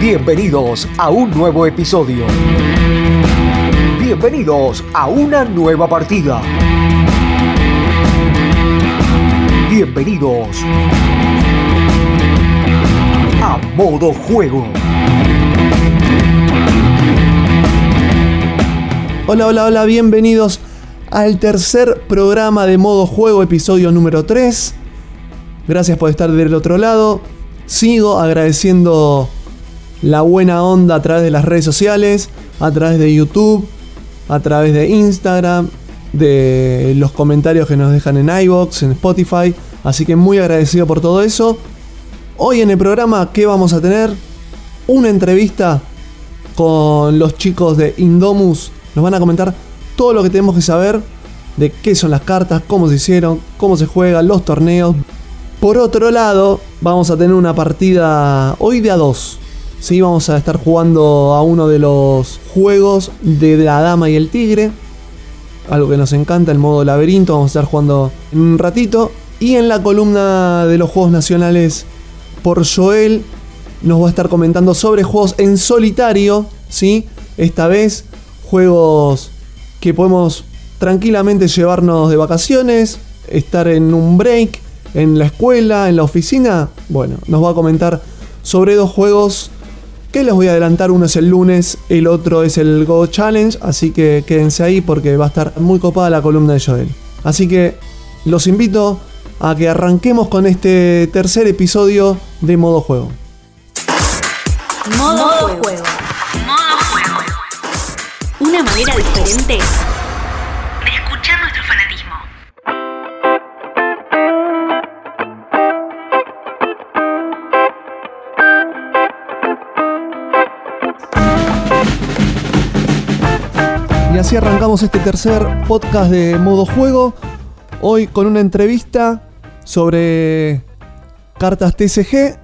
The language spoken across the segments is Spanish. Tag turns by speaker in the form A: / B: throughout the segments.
A: Bienvenidos a un nuevo episodio. Bienvenidos a una nueva partida. Bienvenidos a modo juego.
B: Hola, hola, hola, bienvenidos al tercer programa de modo juego, episodio número 3. Gracias por estar del otro lado. Sigo agradeciendo la buena onda a través de las redes sociales, a través de YouTube, a través de Instagram, de los comentarios que nos dejan en iBox, en Spotify. Así que muy agradecido por todo eso. Hoy en el programa, ¿qué vamos a tener? Una entrevista con los chicos de Indomus. Nos van a comentar todo lo que tenemos que saber de qué son las cartas, cómo se hicieron, cómo se juegan, los torneos. Por otro lado, vamos a tener una partida hoy de a dos. Sí, vamos a estar jugando a uno de los juegos de la dama y el tigre. Algo que nos encanta, el modo laberinto. Vamos a estar jugando en un ratito. Y en la columna de los juegos nacionales por Joel nos va a estar comentando sobre juegos en solitario. ¿sí? Esta vez juegos que podemos tranquilamente llevarnos de vacaciones, estar en un break en la escuela, en la oficina, bueno, nos va a comentar sobre dos juegos que les voy a adelantar. Uno es el lunes, el otro es el Go Challenge, así que quédense ahí porque va a estar muy copada la columna de Joel. Así que los invito a que arranquemos con este tercer episodio de Modo Juego.
C: Modo, juego.
D: Modo juego.
C: Una manera diferente
B: Y así arrancamos este tercer podcast de modo juego. Hoy con una entrevista sobre cartas TCG.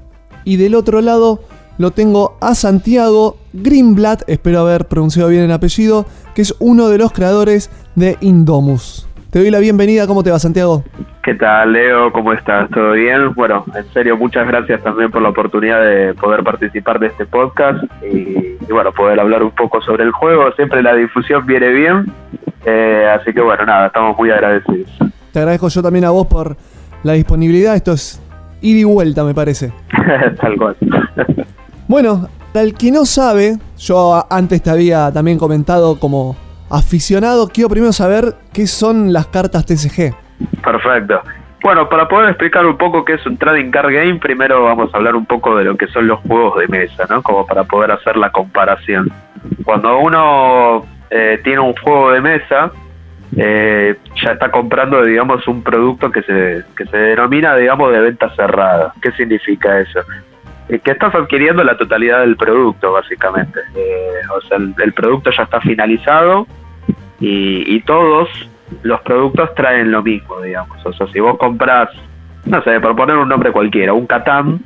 B: Y del otro lado lo tengo a Santiago Greenblatt, espero haber pronunciado bien el apellido, que es uno de los creadores de Indomus. Te doy la bienvenida, ¿cómo te va Santiago?
E: ¿Qué tal, Leo? ¿Cómo estás? ¿Todo bien? Bueno, en serio, muchas gracias también por la oportunidad de poder participar de este podcast y, y bueno, poder hablar un poco sobre el juego. Siempre la difusión viene bien, eh, así que bueno, nada, estamos muy agradecidos.
B: Te agradezco yo también a vos por la disponibilidad, esto es ida y vuelta me parece.
E: Tal cual.
B: Bueno, al que no sabe, yo antes te había también comentado como aficionado, quiero primero saber qué son las cartas TCG.
E: Perfecto. Bueno, para poder explicar un poco qué es un trading card game, primero vamos a hablar un poco de lo que son los juegos de mesa, ¿no? Como para poder hacer la comparación. Cuando uno eh, tiene un juego de mesa, eh, ya está comprando, digamos, un producto que se, que se denomina, digamos, de venta cerrada. ¿Qué significa eso? Eh, que estás adquiriendo la totalidad del producto, básicamente. Eh, o sea, el, el producto ya está finalizado y, y todos los productos traen lo mismo, digamos. O sea, si vos compras, no sé, por poner un nombre cualquiera, un Catán,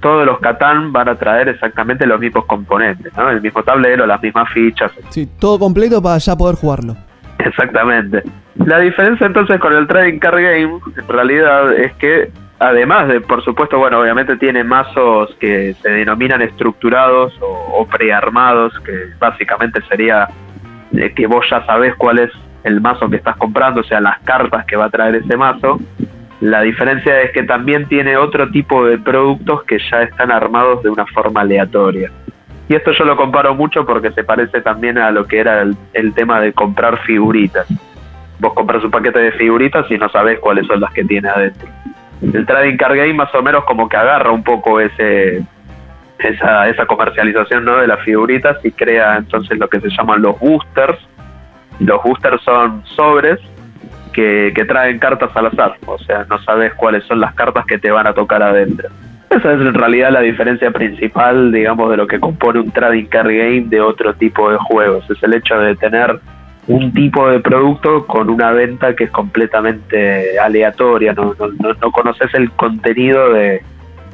E: todos los Catán van a traer exactamente los mismos componentes, ¿no? El mismo tablero, las mismas fichas,
B: Sí, todo completo para ya poder jugarlo.
E: Exactamente. La diferencia entonces con el Trading Card Game, en realidad, es que además de, por supuesto, bueno, obviamente tiene mazos que se denominan estructurados o, prearmados, que básicamente sería eh, que vos ya sabés cuál es el mazo que estás comprando, o sea, las cartas que va a traer ese mazo. La diferencia es que también tiene otro tipo de productos que ya están armados de una forma aleatoria. Y esto yo lo comparo mucho porque se parece también a lo que era el, el tema de comprar figuritas. Vos compras un paquete de figuritas y no sabés cuáles son las que tiene adentro. El Trading Card Game más o menos como que agarra un poco ese esa, esa comercialización ¿no? de las figuritas y crea entonces lo que se llaman los boosters. Los boosters son sobres que, que traen cartas al azar, o sea, no sabes cuáles son las cartas que te van a tocar adentro. Esa es en realidad la diferencia principal, digamos, de lo que compone un trading card game de otro tipo de juegos. Es el hecho de tener un tipo de producto con una venta que es completamente aleatoria, no, no, no, no conoces el contenido de,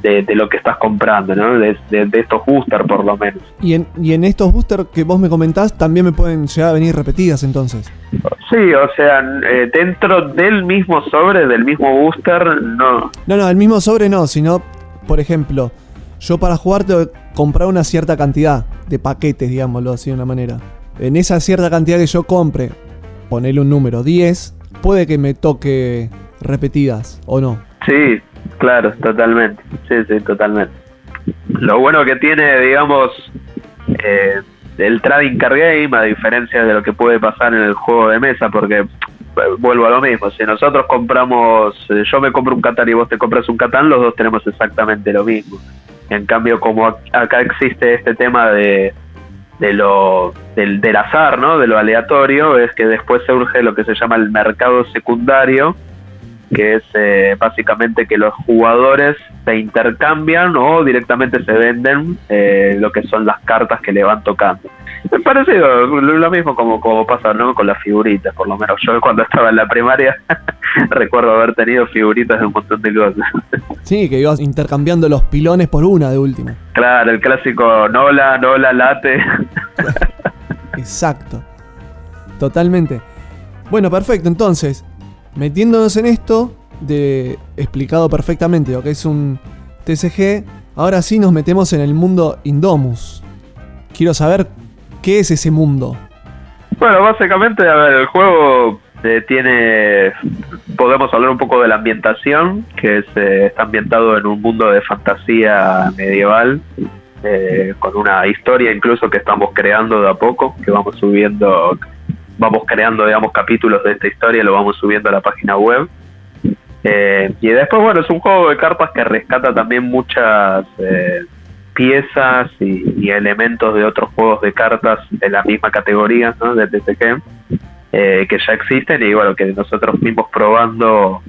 E: de, de lo que estás comprando, ¿no? De, de- de estos boosters por lo menos.
B: Y en, y en estos boosters que vos me comentás también me pueden llegar a venir repetidas entonces.
E: Sí, o sea, eh, dentro del mismo sobre, del mismo booster, no,
B: No, no, el mismo sobre no, sino, por ejemplo, yo para jugar tengo que comprar una cierta cantidad de paquetes, digámoslo así de una manera. En esa cierta cantidad que yo compre, ponele un número 10, puede que me toque repetidas o no.
E: Sí, claro, totalmente. Sí, sí, totalmente. Lo bueno que tiene, digamos, eh, el trading card game, a diferencia de lo que puede pasar en el juego de mesa, porque eh, vuelvo a lo mismo, si nosotros compramos, eh, yo me compro un Catán y vos te compras un Catán, los dos tenemos exactamente lo mismo. En cambio, como ac- acá existe este tema de, de lo del, del azar, ¿no? De lo aleatorio, es que después surge lo que se llama el mercado secundario, que es eh, básicamente que los jugadores se intercambian o directamente se venden eh, lo que son las cartas que le van tocando. Me parece lo, lo mismo como, como pasa ¿no? con las figuritas, por lo menos yo cuando estaba en la primaria recuerdo haber tenido figuritas de un montón de cosas.
B: Sí, que ibas intercambiando los pilones por una de última.
E: claro, el clásico Nola, Nola, Late.
B: Exacto. Totalmente. Bueno, perfecto. Entonces, metiéndonos en esto, de explicado perfectamente lo que es un TCG, ahora sí nos metemos en el mundo Indomus. Quiero saber qué es ese mundo.
E: Bueno, básicamente, a ver, el juego eh, tiene. Podemos hablar un poco de la ambientación, que es, eh, está ambientado en un mundo de fantasía medieval, eh, con una historia incluso que estamos creando de a poco, que vamos subiendo, vamos creando, digamos, capítulos de esta historia lo vamos subiendo a la página web. Eh, y después, bueno, es un juego de cartas que rescata también muchas eh, piezas y, y elementos de otros juegos de cartas de la misma categoría, ¿no? De TCG, eh, que ya existen y bueno, que nosotros fuimos probando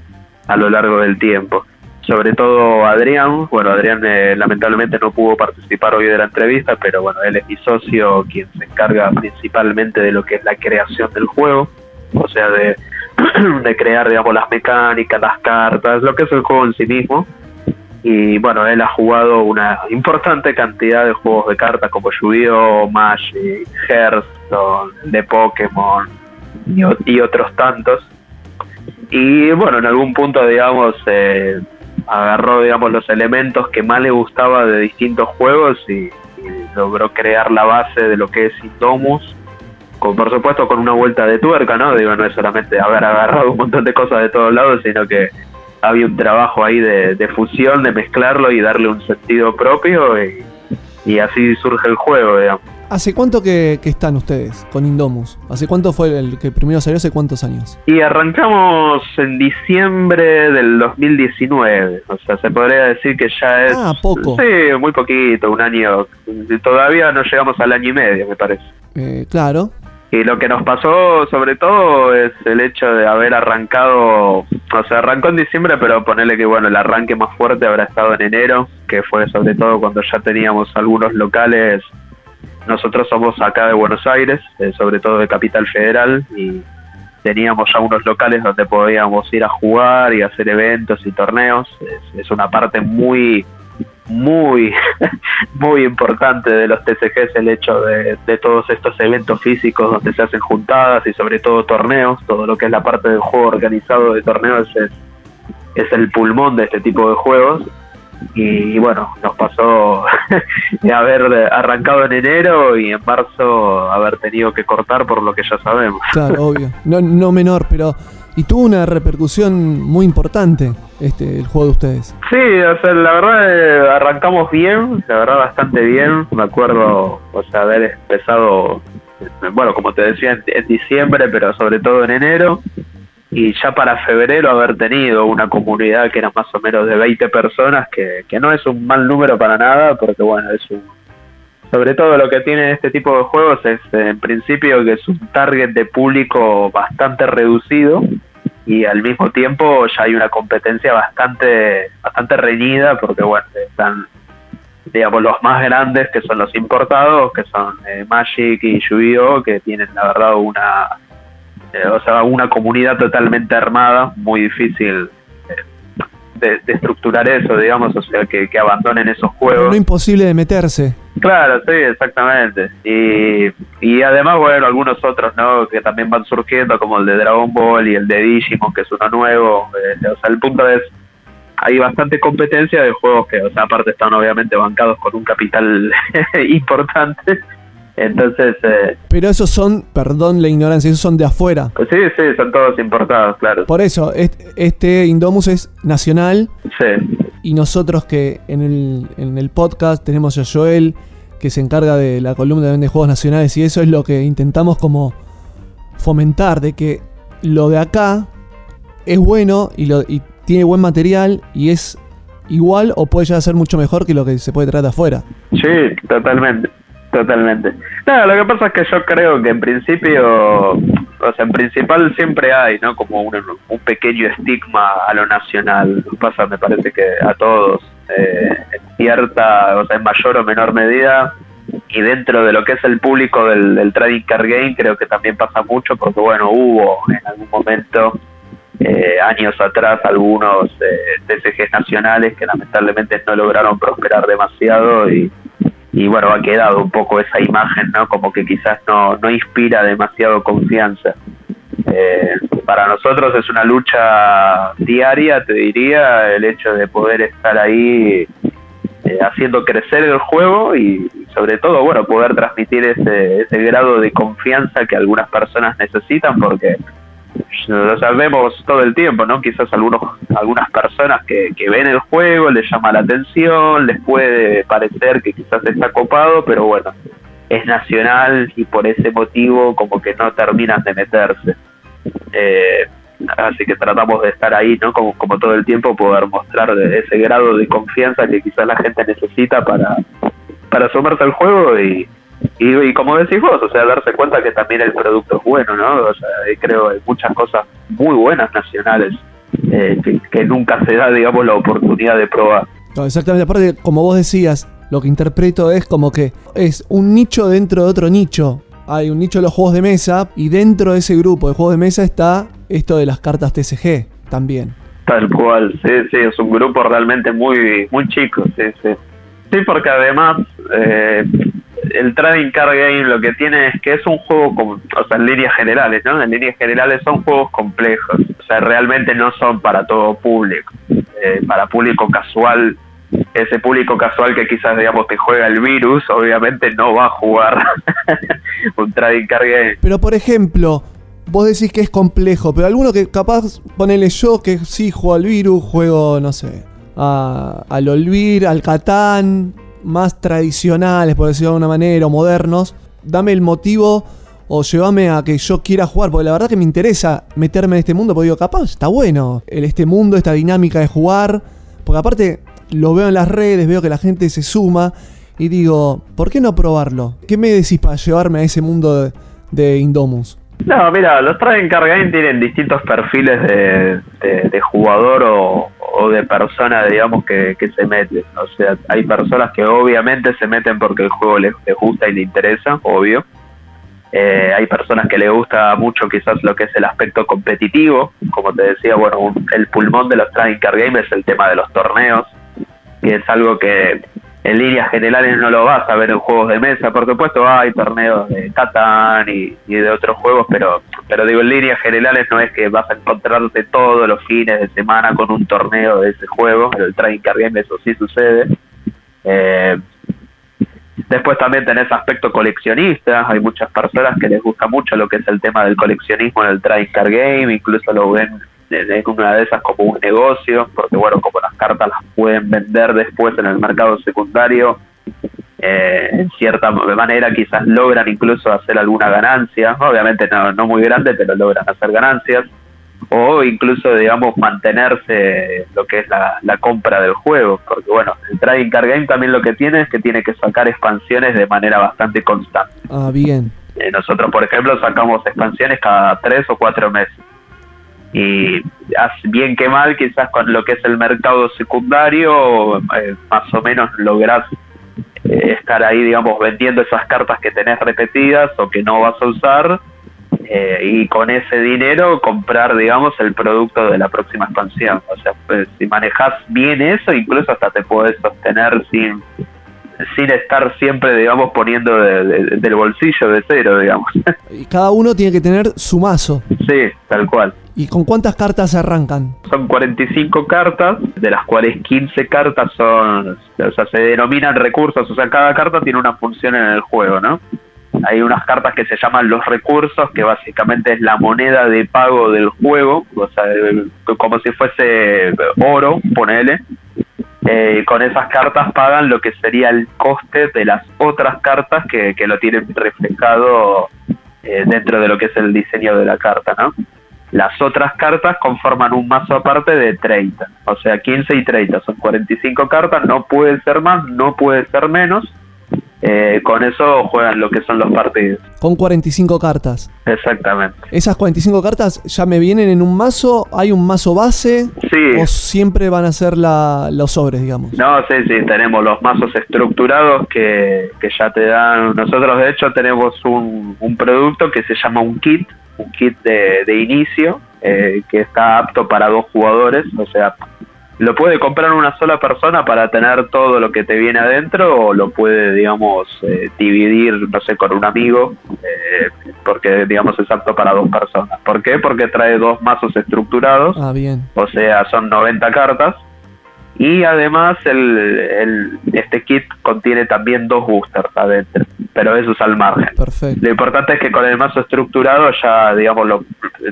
E: a lo largo del tiempo. Sobre todo Adrián, bueno, Adrián eh, lamentablemente no pudo participar hoy de la entrevista, pero bueno, él es mi socio, quien se encarga principalmente de lo que es la creación del juego, o sea, de, de crear, digamos, las mecánicas, las cartas, lo que es el juego en sí mismo. Y bueno, él ha jugado una importante cantidad de juegos de cartas como Yu-Gi-Oh!, Magic, Hearthstone, de Pokémon y, y otros tantos. Y bueno, en algún punto, digamos, eh, agarró, digamos, los elementos que más le gustaba de distintos juegos y, logró crear la base de lo que es Indomus. Con, por supuesto, con una vuelta de tuerca, ¿no? Digo, no es solamente haber agarrado un montón de cosas de todos lados, sino que había un trabajo ahí de, de fusión, de mezclarlo y darle un sentido propio y, y así surge el juego, digamos.
B: ¿Hace cuánto que, que están ustedes con Indomus? ¿Hace cuánto fue el que primero salió? ¿Hace cuántos años?
E: Y arrancamos en diciembre del 2019, o sea, se podría decir que ya es...
B: Ah, poco.
E: Sí, muy poquito, un año, todavía no llegamos al año y medio, me parece.
B: Eh, claro.
E: Y lo que nos pasó sobre todo es el hecho de haber arrancado, o sea, arrancó en diciembre, pero ponerle que bueno, el arranque más fuerte habrá estado en enero, que fue sobre todo cuando ya teníamos algunos locales. Nosotros somos acá de Buenos Aires, eh, sobre todo de Capital Federal, y teníamos ya unos locales donde podíamos ir a jugar y hacer eventos y torneos. Es, es una parte muy, muy, muy importante de los TCGs el hecho de, todos estos eventos físicos donde se hacen juntadas y sobre todo torneos, todo lo que es la parte del juego organizado de torneos es el pulmón de este tipo de juegos. Y, bueno, nos pasó de haber arrancado en enero y en marzo haber tenido que cortar por lo que ya sabemos.
B: Claro, obvio. No, no menor, pero. Y tuvo una repercusión muy importante este el juego de ustedes.
E: Sí, o sea, la verdad eh, arrancamos bien, la verdad bastante bien. Me acuerdo, o sea, haber empezado, bueno, como te decía, en, en diciembre, pero sobre todo en enero. Y ya para febrero haber tenido una comunidad que era más o menos de 20 personas, que, que no es un mal número para nada, porque bueno, es un... Sobre todo lo que tiene este tipo de juegos es en principio que es un target de público bastante reducido y al mismo tiempo ya hay una competencia bastante bastante reñida porque bueno están digamos los más grandes que son los importados que son eh, Magic y Yu-Gi-Oh que tienen la verdad una eh, o sea una comunidad totalmente armada muy difícil eh, de, de estructurar eso digamos o sea que, que abandonen esos
B: Pero
E: juegos
B: no imposible de meterse.
E: Claro, sí, exactamente. Y, y además, bueno, algunos otros, ¿no? Que también van surgiendo, como el de Dragon Ball y el de Digimon, que es uno nuevo. Eh, o sea, el punto es hay bastante competencia de juegos que, o sea, aparte están obviamente bancados con un capital importante. Entonces, eh,
B: Pero esos son, perdón la ignorancia, esos son de afuera.
E: pues sí, sí, son todos importados, claro.
B: Por eso, est- este Indomus es nacional
E: Sí,
B: y nosotros que en el, en el podcast tenemos a Joel que se encarga de la columna de juegos nacionales y eso es lo que intentamos como fomentar de que lo de acá es bueno y, lo, y tiene buen material y es igual o puede llegar a ser mucho mejor que lo que se puede traer de afuera.
E: sí, totalmente, totalmente. No, lo que pasa es que yo creo que en principio, o sea, en principal siempre hay, ¿no? Como un, un pequeño estigma a lo nacional. Pasa, me parece que a todos, eh, en cierta, o sea, en mayor o menor medida. Y dentro de lo que es el público del, del trading card game, creo que también pasa mucho, porque bueno, hubo en algún momento eh, años atrás algunos eh, TCGs nacionales que lamentablemente no lograron prosperar demasiado y, y bueno, ha quedado un poco esa imagen, ¿no? Como que quizás no, no inspira demasiado confianza. Eh, para nosotros es una lucha diaria, te diría, el hecho de poder estar ahí eh, haciendo crecer el juego y sobre todo, bueno, poder transmitir ese, ese grado de confianza que algunas personas necesitan porque lo sabemos todo el tiempo, ¿no? Quizás algunos, algunas personas que, que ven el juego les llama la atención, les puede parecer que quizás está copado, pero bueno, es nacional y por ese motivo como que no terminan de meterse. Eh, así que tratamos de estar ahí, ¿no? Como, como todo el tiempo poder mostrar ese grado de confianza que quizás la gente necesita para, para sumarse al juego y, y, y como decís vos, o sea, darse cuenta que también el producto es bueno, ¿no? O sea, y creo que hay muchas cosas muy buenas nacionales eh, que, que nunca se da, digamos, la oportunidad de probar.
B: No, exactamente, aparte, como vos decías, lo que interpreto es como que es un nicho dentro de otro nicho. Hay un nicho de los juegos de mesa y dentro de ese grupo de juegos de mesa está esto de las cartas TCG también.
E: Tal cual, sí, sí, es un grupo realmente muy muy chico, sí, sí. Sí, porque además eh, el Trading Card Game lo que tiene es que es un juego, con, o sea, en líneas generales, ¿no? En líneas generales son juegos complejos, o sea, realmente no son para todo público. Eh, para público casual, ese público casual que quizás, digamos, que juega el virus, obviamente no va a jugar un Trading Card Game.
B: Pero por ejemplo, vos decís que es complejo, pero alguno que capaz, ponele yo que sí juego al virus, juego, no sé, a- al Olvir, al Catán, más tradicionales, por decirlo de alguna manera, o modernos, dame el motivo o llévame a que yo quiera jugar, porque la verdad que me interesa meterme en este mundo, porque digo, capaz, está bueno, este mundo, esta dinámica de jugar, porque aparte lo veo en las redes, veo que la gente se suma y digo, ¿por qué no probarlo? ¿Qué me decís para llevarme a ese mundo de, Indomus?
E: No, mira, los Card Game tienen distintos perfiles de- de jugador o, o de persona, digamos, que, que se meten. O sea, hay personas que obviamente se meten porque el juego les, gusta y les interesa, obvio. Eh, hay personas que les gusta mucho quizás lo que es el aspecto competitivo. Como te decía, bueno, un- el pulmón de los Trading Card Game es el tema de los torneos, que es algo que en líneas generales no lo vas a ver en juegos de mesa. Por supuesto hay torneos de Catán y, de otros juegos, pero pero digo, en líneas generales no es que vas a encontrarte todos los fines de semana con un torneo de ese juego. En el Trading Card Game eso sí sucede. Eh, Después también tenés aspecto coleccionista, hay muchas personas que les gusta mucho lo que es el tema del coleccionismo en el trading card game, incluso lo ven en en una de esas como un negocio, porque bueno, como las cartas las pueden vender después en el mercado secundario, eh, en cierta manera quizás logran incluso hacer alguna ganancia, obviamente no, no muy grande, pero logran hacer ganancias, o incluso, digamos, mantenerse lo que es la, la compra del juego, porque bueno, el Trading Card Game también lo que tiene es que tiene que sacar expansiones de manera bastante constante.
B: Ah, bien.
E: Eh, nosotros, por ejemplo, sacamos expansiones cada tres o cuatro meses. Y bien que mal, quizás con lo que es el mercado secundario, eh, más o menos lográs eh, estar ahí, digamos, vendiendo esas cartas que tenés repetidas o que no vas a usar. eh, y con ese dinero comprar, digamos, el producto de la próxima expansión. O sea, pues, si manejas bien eso, incluso hasta te puedes sostener sin sin estar siempre, digamos, poniendo de- de- del bolsillo de cero, digamos.
B: Y cada uno tiene que tener su mazo.
E: sí, tal cual.
B: ¿Y con cuántas cartas se arrancan?
E: Son 45 cartas, de las cuales 15 cartas son, o sea, se denominan recursos, o sea, cada carta tiene una función en el juego, ¿no? Hay unas cartas que se llaman los recursos, que básicamente es la moneda de pago del juego, o sea, como si fuese oro, ponele. Eh, con esas cartas pagan lo que sería el coste de las otras cartas que, que lo tienen reflejado eh, dentro de lo que es el diseño de la carta, ¿no? Las otras cartas conforman un mazo aparte de 30, o sea, 15 y 30, son 45 cartas, no puede ser más, no puede ser menos. Eh, con eso juegan lo que son los partidos.
B: Con 45 cartas.
E: Exactamente.
B: ¿Esas 45 cartas ya me vienen en un mazo? ¿Hay un mazo base?
E: Sí.
B: ¿O siempre van a ser la, los sobres, digamos?
E: No, sí, sí, tenemos los mazos estructurados que, que ya te dan. Nosotros, de hecho, tenemos un, un producto que se llama un kit, un kit de, de inicio, eh, que está apto para dos jugadores, o sea, lo puede comprar una sola persona para tener todo lo que te viene adentro o lo puede, digamos, eh, dividir, no sé, con un amigo, eh, porque, digamos, es apto para dos personas. ¿Por qué? Porque trae dos mazos estructurados,
B: Ah, bien.
E: o sea, son 90 cartas. Y además el, el- este kit contiene también dos boosters adentro, pero eso es al margen.
B: Perfecto.
E: Lo importante es que con el mazo estructurado ya, digamos, lo,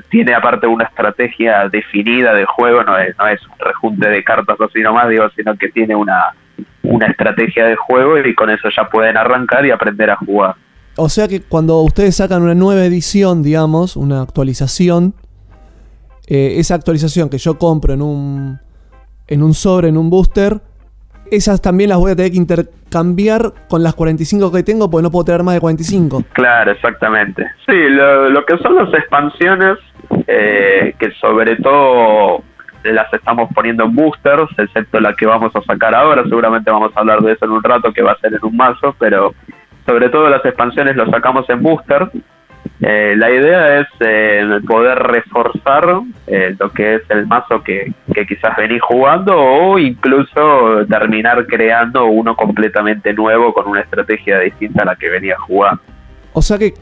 E: tiene aparte una estrategia definida de juego, no es, no es un rejunte de cartas así nomás, digo, sino que tiene una, una estrategia de juego y con eso ya pueden arrancar y aprender a jugar.
B: O sea que cuando ustedes sacan una nueva edición, digamos, una actualización, eh, esa actualización que yo compro en un, en un sobre, en un booster, esas también las voy a tener que intercambiar con las 45 que tengo porque no puedo tener más de 45.
E: Claro, exactamente. Sí, lo, lo que son las expansiones, eh, que sobre todo las estamos poniendo en boosters, excepto la que vamos a sacar ahora, seguramente vamos a hablar de eso en un rato, que va a ser en un mazo, pero sobre todo las expansiones lo sacamos en boosters. Eh, la idea es eh, poder reforzar eh, lo que es el mazo que, que quizás venís jugando o incluso terminar creando uno completamente nuevo con una estrategia distinta a la que venías jugando.
B: O sea que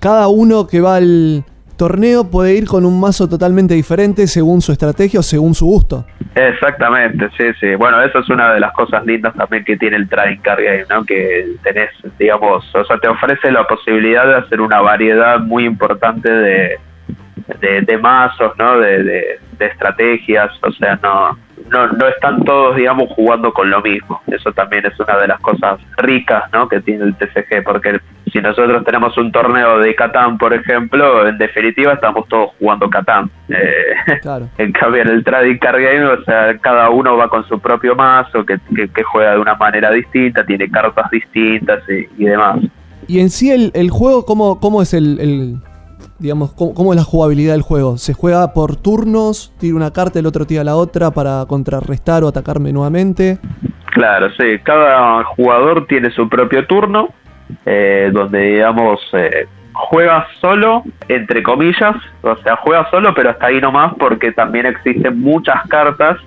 B: cada uno que va al torneo puede ir con un mazo totalmente diferente según su estrategia o según su gusto.
E: Exactamente, sí, sí. Bueno, eso es una de las cosas lindas también que tiene el Trading Card Game, ¿no? Que tenés, digamos, o sea, te ofrece la posibilidad de hacer una variedad muy importante de, de, de mazos, ¿no? De, de, de estrategias, o sea, no, no, no están todos, digamos, jugando con lo mismo. Eso también es una de las cosas ricas, ¿no? Que tiene el TCG, porque si nosotros tenemos un torneo de Catán, por ejemplo, en definitiva estamos todos jugando Catán. Eh,
B: Claro.
E: en cambio, en el Trading Card Game, o sea, cada uno va con su propio mazo, que, que, que juega de una manera distinta, tiene cartas distintas y, y demás.
B: Y en sí el, el juego, ¿cómo, cómo es el, el- digamos, cómo, cómo es la jugabilidad del juego? ¿Se juega por turnos? ¿Tira una carta, el otro tira la otra para contrarrestar o atacarme nuevamente?
E: Claro, sí, cada jugador tiene su propio turno, eh, donde, digamos, eh, juega solo, entre comillas, o sea, juega solo, pero hasta ahí nomás, porque también existen muchas cartas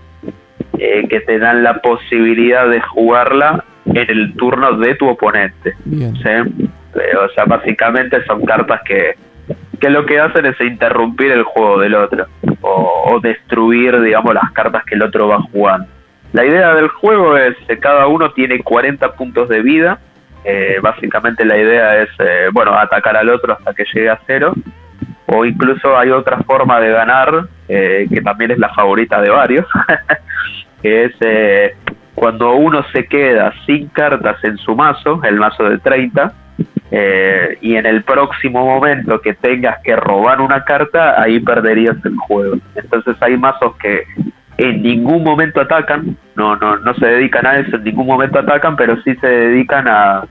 E: eh, que te dan la posibilidad de jugarla en el turno de tu oponente.
B: Bien.
E: ¿sí? Eh, o sea, básicamente son cartas que, que lo que hacen es interrumpir el juego del otro o, destruir, digamos, las cartas que el otro va jugando. La idea del juego es que cada uno tiene 40 puntos de vida. Eh, básicamente la idea es, eh, bueno, atacar al otro hasta que llegue a cero. O incluso hay otra forma de ganar, eh, que también es la favorita de varios, que es cuando uno se queda sin cartas en su mazo, el mazo de 30, eh, y en el próximo momento que tengas que robar una carta, ahí perderías el juego. Entonces hay mazos que en ningún momento atacan, no, no, no se dedican a eso, en ningún momento atacan, pero sí se dedican a,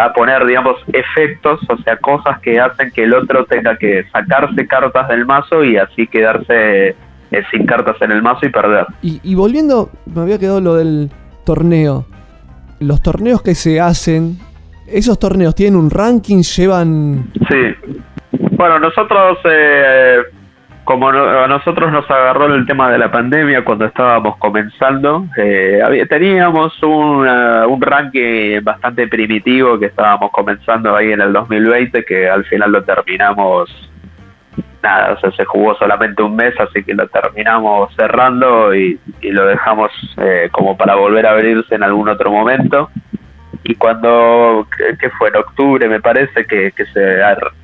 E: a poner, digamos, efectos, o sea, cosas que hacen que el otro tenga que sacarse cartas del mazo y así quedarse eh, sin cartas en el mazo y perder.
B: Y, y volviendo, me había quedado lo del torneo. Los torneos que se hacen, esos torneos tienen un ranking, llevan...
E: Sí. Bueno, nosotros, eh, como a nosotros nos agarró el tema de la pandemia cuando estábamos comenzando, eh, teníamos un, un ranking bastante primitivo que estábamos comenzando ahí en el 2020, que al final lo terminamos nada, o sea, se jugó solamente un mes, así que lo terminamos cerrando y, y lo dejamos eh, como para volver a abrirse en algún otro momento. Y cuando, que, fue en octubre, me parece, que, que se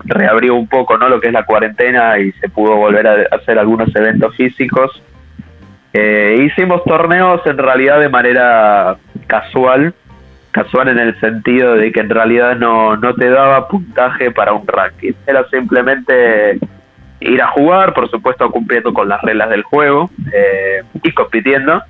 E: reabrió un poco no lo que es la cuarentena y se pudo volver a hacer algunos eventos físicos, eh, hicimos torneos en realidad de manera casual, casual en el sentido de que en realidad no, no te daba puntaje para un ranking. Era simplemente ir a jugar, por supuesto cumpliendo con las reglas del juego eh, y compitiendo,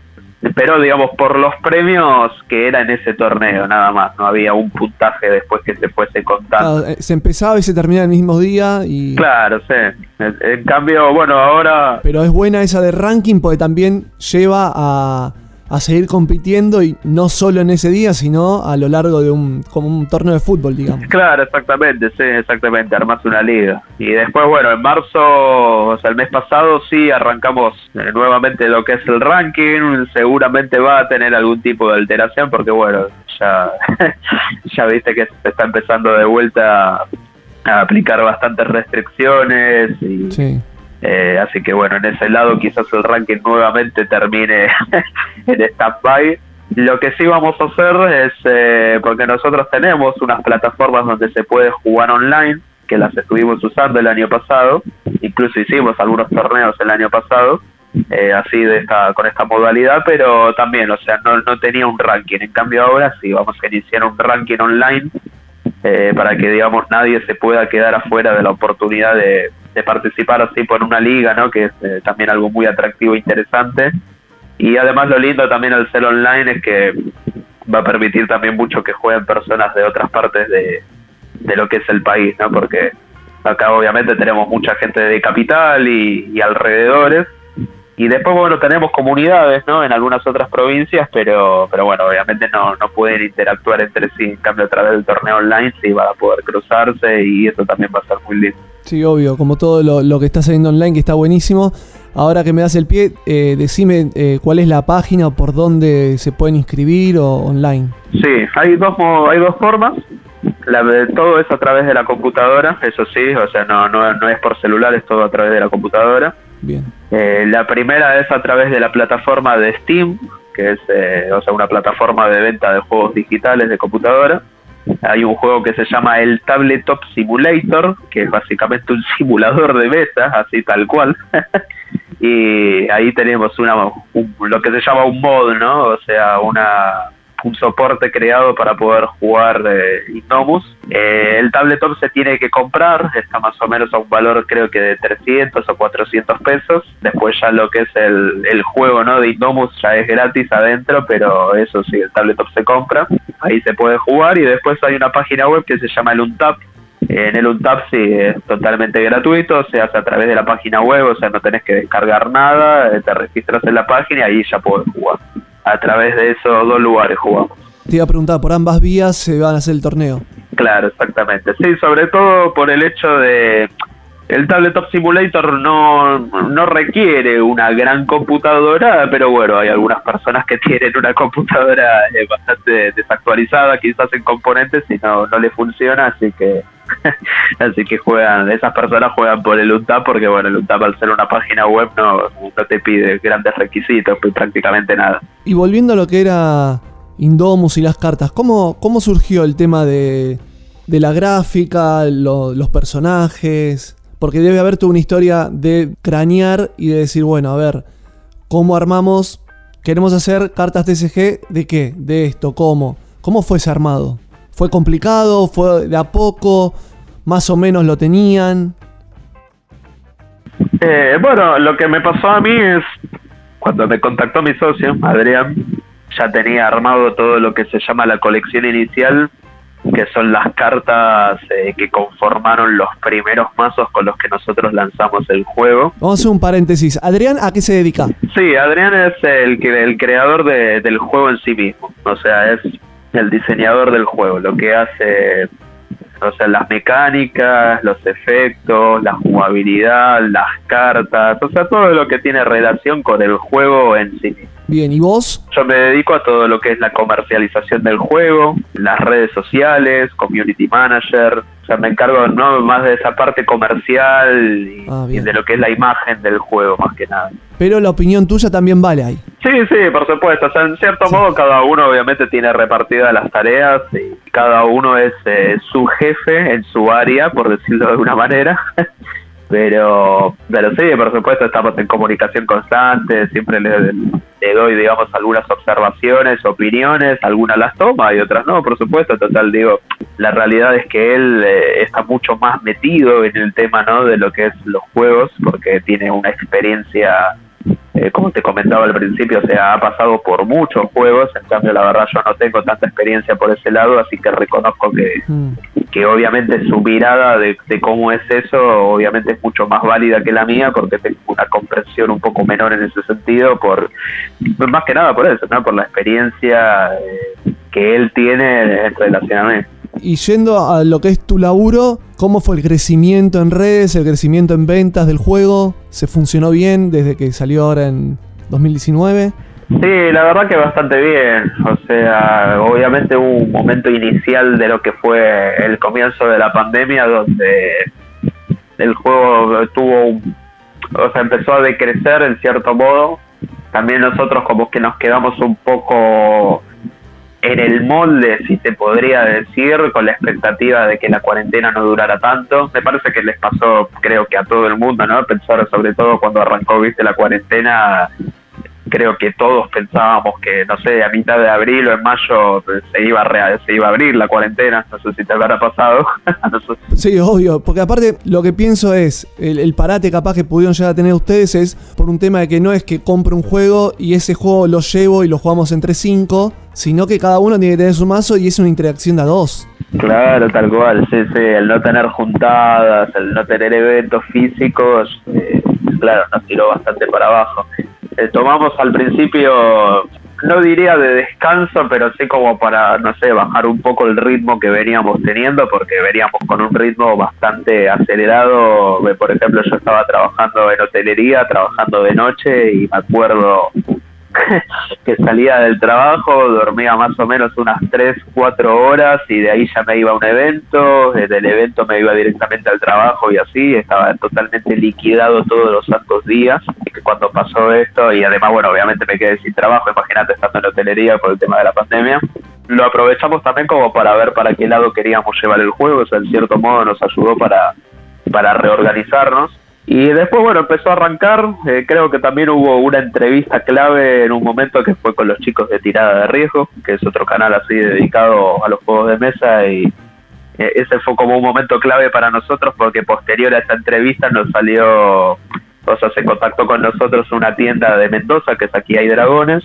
E: pero digamos por los premios que era en ese torneo, nada más. No había un puntaje después que se fuese contando.
B: Claro, eh, se empezaba y se terminaba el mismo día y...
E: Claro, sí. En cambio, bueno, ahora
B: Pero es buena esa de ranking porque también lleva a, a seguir compitiendo y no solo en ese día, sino a lo largo de un, como un torneo de fútbol, digamos.
E: Claro, exactamente, sí, exactamente, armas una liga. Y después, bueno, en marzo, o sea, el mes pasado sí arrancamos eh, nuevamente lo que es el ranking, seguramente va a tener algún tipo de alteración porque, bueno, ya, ya viste que se está empezando de vuelta a aplicar bastantes restricciones y
B: Sí.
E: Eh, así que bueno, en ese lado quizás el ranking nuevamente termine en stand-by. Lo que sí vamos a hacer es, eh, porque nosotros tenemos unas plataformas donde se puede jugar online, que las estuvimos usando el año pasado, incluso hicimos algunos torneos el año pasado, eh, así de esta, con esta modalidad, pero también, o sea, no, no tenía un ranking. En cambio ahora sí, vamos a iniciar un ranking online eh, para que digamos nadie se pueda quedar afuera de la oportunidad de, de participar así por una liga, ¿no? Que es eh, también algo muy atractivo e interesante. Y además lo lindo también al ser online es que va a permitir también mucho que jueguen personas de otras partes de, de lo que es el país, ¿no? Porque acá obviamente tenemos mucha gente de capital y, y alrededores. Y después, bueno, tenemos comunidades, ¿no? En algunas otras provincias, pero, pero bueno, obviamente no, no pueden interactuar entre sí. En cambio, a través del torneo online sí van a poder cruzarse y eso también va a ser muy lindo.
B: Sí, obvio, como todo lo, lo que está saliendo online, que está buenísimo. Ahora que me das el pie, eh, decime eh, cuál es la página o por dónde se pueden inscribir o online.
E: Sí, hay dos, hay dos formas. La, todo es a través de la computadora, eso sí, o sea, no, no, no es por celular, es todo a través de la computadora.
B: Bien.
E: Eh, la primera es a través de la plataforma de Steam, que es eh, o sea, una plataforma de venta de juegos digitales de computadora. Hay un juego que se llama el Tabletop Simulator, que es básicamente un simulador de mesa, así tal cual. y ahí tenemos una, un- lo que se llama un mod, ¿no? O sea, una un soporte creado para poder jugar eh, Ignomus. Eh, el tabletop se tiene que comprar, está más o menos a un valor creo que de 300 o 400 pesos. Después ya lo que es el, el juego ¿no? de Ignomus ya es gratis adentro, pero eso sí, el tabletop se compra. Ahí se puede jugar y después hay una página web que se llama el Untap, en el Untap sí es totalmente gratuito, se hace a través de la página web, o sea, no tenés que descargar nada, eh, te registras en la página y ahí ya podés jugar. A través de esos dos lugares jugamos.
B: Te iba a preguntar, por ambas vías se van a hacer el torneo.
E: Claro, exactamente. Sí, sobre todo por el hecho de... El Tabletop Simulator no, no requiere una gran computadora, pero bueno, hay algunas personas que tienen una computadora eh, bastante desactualizada, quizás en componentes, y no, no le funciona, así que así que juegan, esas personas juegan por el UNTAP, porque bueno, el UNTAP al ser una página web no, no te pide grandes requisitos, pues prácticamente nada.
B: Y volviendo a lo que era Indomus y las cartas, ¿cómo, cómo surgió el tema de, de la gráfica, lo- los personajes? Porque debe haber toda una historia de cranear y de decir, bueno, a ver, ¿cómo armamos? Queremos hacer cartas TCG de qué? De esto, ¿cómo? ¿Cómo fue ese armado? ¿Fue complicado? ¿Fue de a poco? ¿Más o menos lo tenían?
E: Eh, bueno, lo que me pasó a mí es cuando me contactó mi socio, Adrián, ya tenía armado todo lo que se llama la colección inicial, que son las cartas eh, que conformaron los primeros mazos con los que nosotros lanzamos el juego.
B: Vamos a hacer un paréntesis. Adrián, ¿a qué se dedica?
E: Sí, Adrián es el, el creador de- del juego en sí mismo, o sea, es el diseñador del juego, lo que hace, o sea, las mecánicas, los efectos, la jugabilidad, las cartas, o sea, todo lo que tiene relación con el juego en sí mismo.
B: Bien, ¿y vos?
E: Yo me dedico a todo lo que es la comercialización del juego, las redes sociales, community manager. O sea, me encargo no más de esa parte comercial y,
B: Ah,
E: y de lo que es la imagen del juego, más que nada.
B: Pero la opinión tuya también vale ahí.
E: Sí, sí, por supuesto. O sea, en cierto modo, cada uno obviamente tiene repartidas las tareas y cada uno es eh, su jefe en su área, por decirlo de alguna manera. Pero, pero sí, por supuesto, estamos en comunicación constante. Siempre le, doy, digamos, algunas observaciones, opiniones. Algunas las toma y otras no, por supuesto. Total, digo, la realidad es que él eh, está mucho más metido en el tema, ¿no? De lo que es los juegos, porque tiene una experiencia eh, como te comentaba al principio, o sea, ha pasado por muchos juegos, en cambio la verdad yo no tengo tanta experiencia por ese lado, así que reconozco que,
B: Mm.
E: que obviamente su mirada de, de cómo es eso, obviamente es mucho más válida que la mía, porque tengo una comprensión un poco menor en ese sentido, por más que nada por eso, ¿no? por la experiencia eh, que él tiene en relación a mí.
B: Y yendo a lo que es tu laburo, ¿cómo fue el crecimiento en redes, el crecimiento en ventas del juego? ¿Se funcionó bien desde que salió ahora en 2019?
E: Sí, la verdad que bastante bien. O sea, obviamente hubo un momento inicial de lo que fue el comienzo de la pandemia donde el juego tuvo un, o sea, empezó a decrecer en cierto modo. También nosotros como que nos quedamos un poco en el molde, si se podría decir, con la expectativa de que la cuarentena no durara tanto. Me parece que les pasó, creo que a todo el mundo, ¿no? Pensar sobre todo cuando arrancó, viste, la cuarentena, creo que todos pensábamos que, no sé, a mitad de abril o en mayo se iba a, rea- se iba a abrir la cuarentena. No sé si te habrá pasado.
B: Sí, obvio, porque aparte lo que pienso es, el, el parate capaz que pudieron llegar a tener ustedes es por un tema de que no es que compre un juego y ese juego lo llevo y lo jugamos entre cinco, sino que cada uno tiene que tener su mazo y es una interacción de a dos.
E: Claro, tal cual, sí, sí, el no tener juntadas, el no tener eventos físicos, eh, claro, nos tiró bastante para abajo. Eh, tomamos al principio, no diría de descanso, pero sí como para, no sé, bajar un poco el ritmo que veníamos teniendo, porque veníamos con un ritmo bastante acelerado. Eh, Por ejemplo, yo estaba trabajando en hotelería, trabajando de noche, y me acuerdo que salía del trabajo, dormía más o menos unas 3, 4 horas y de ahí ya me iba a un evento, eh, del evento me iba directamente al trabajo y así, estaba totalmente liquidado todos los santos días. Y que cuando pasó esto, y además, bueno, obviamente me quedé sin trabajo, imagínate estando en hotelería por el tema de la pandemia, lo aprovechamos también como para ver para qué lado queríamos llevar el juego, o en cierto modo nos ayudó para, para reorganizarnos. Y después, bueno, empezó a arrancar. eh, creo que también hubo una entrevista clave en un momento que fue con los chicos de Tirada de Riesgo, que es otro canal así dedicado a los juegos de mesa. Y eh, ese fue como un momento clave para nosotros porque posterior a esa entrevista nos salió, o sea, se contactó con nosotros una tienda de Mendoza, que es Aquí hay Dragones.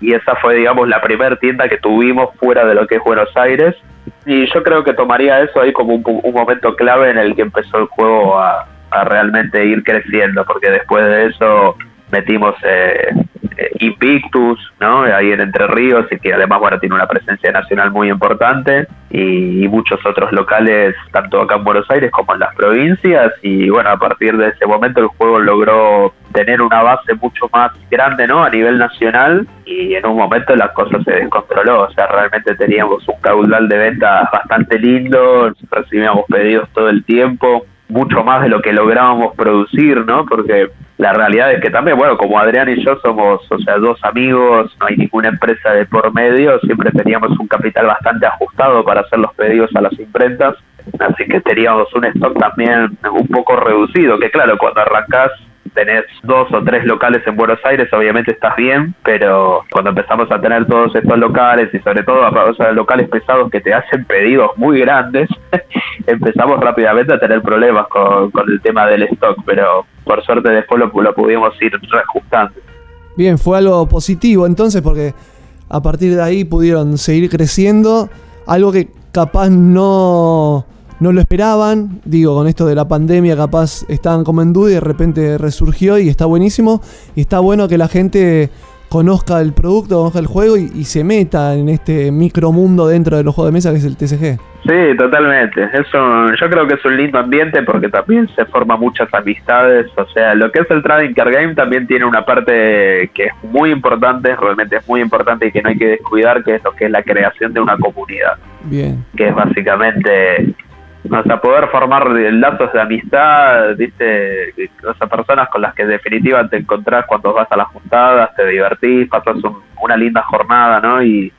E: Y esa fue, digamos, la primera tienda que tuvimos fuera de lo que es Buenos Aires. Y yo creo que tomaría eso ahí como un, un momento clave en el que empezó el juego a, a realmente ir creciendo, porque después de eso metimos eh, eh, ¿no? Ahí en Entre Ríos, y que además, bueno, tiene una presencia nacional muy importante, y, y muchos otros locales, tanto acá en Buenos Aires como en las provincias, y bueno, a partir de ese momento el juego logró tener una base mucho más grande, ¿no? A nivel nacional, y en un momento la cosa se descontroló, o sea, realmente teníamos un caudal de ventas bastante lindo, recibíamos pedidos todo el tiempo, mucho más de lo que lográbamos producir, ¿no? Porque la realidad es que también, bueno, como Adrián y yo somos, o sea, dos amigos, no hay ninguna empresa de por medio, siempre teníamos un capital bastante ajustado para hacer los pedidos a las imprentas, así que teníamos un stock también un poco reducido, que claro, cuando arrancás tenés dos o tres locales en Buenos Aires, obviamente estás bien, pero cuando empezamos a tener todos estos locales y sobre todo o sea, locales pesados que te hacen pedidos muy grandes, empezamos rápidamente a tener problemas con, con el tema del stock, pero por suerte después lo, lo pudimos ir reajustando.
B: Bien, fue algo positivo entonces porque a partir de ahí pudieron seguir creciendo, algo que capaz no, no lo esperaban, digo, con esto de la pandemia capaz estaban como en duda y de repente resurgió y está buenísimo y está bueno que la gente conozca el producto, conozca el juego y, y se meta en este micromundo dentro de los juegos de mesa que es el TCG.
E: Sí, totalmente. Es un- yo creo que es un lindo ambiente porque también se forman muchas amistades. O sea, lo que es el Trading Card Game también tiene una parte que es muy importante, realmente es muy importante y que no hay que descuidar, que es lo que es la creación de una comunidad.
B: Bien.
E: Que es básicamente, sea, poder formar lazos de amistad, viste, o sea, personas con las que en definitiva te encontrás cuando vas a las juntadas, te divertís, pasas un- una linda jornada, ¿no? Y,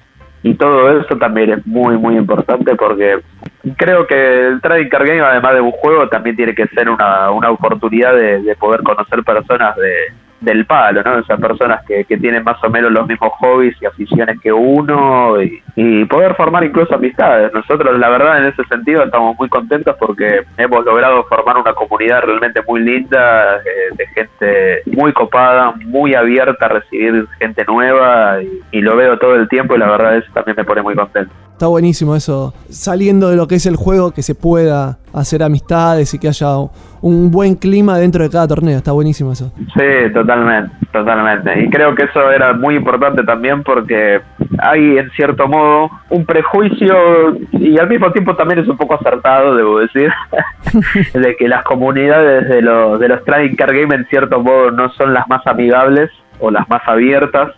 E: y todo eso también es muy muy importante porque creo que el trading card game además de un juego también tiene que ser una, una oportunidad de, de poder conocer personas de, del palo, ¿no? O sea, personas que, que tienen más o menos los mismos hobbies y aficiones que uno y, y poder formar incluso amistades. Nosotros, la verdad, en ese sentido estamos muy contentos porque hemos logrado formar una comunidad realmente muy linda, eh, de gente muy copada, muy abierta a recibir gente nueva y, y lo veo todo el tiempo y la verdad eso también me pone muy contento.
B: Está buenísimo eso. Saliendo de lo que es el juego, que se pueda hacer amistades y que haya un buen clima dentro de cada torneo. Está buenísimo eso.
E: Sí, totalmente, totalmente. Y creo que eso era muy importante también porque hay en cierto modo un prejuicio y al mismo tiempo también es un poco acertado, debo decir, de que las comunidades de los, de los trading card game en cierto modo no son las más amigables o las más abiertas,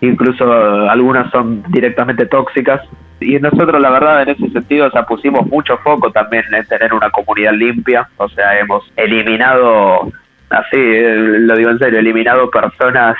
E: incluso algunas son directamente tóxicas. Y nosotros la verdad en ese sentido o sea, pusimos mucho foco también en tener una comunidad limpia, o sea, hemos eliminado, así, lo digo en serio, eliminado personas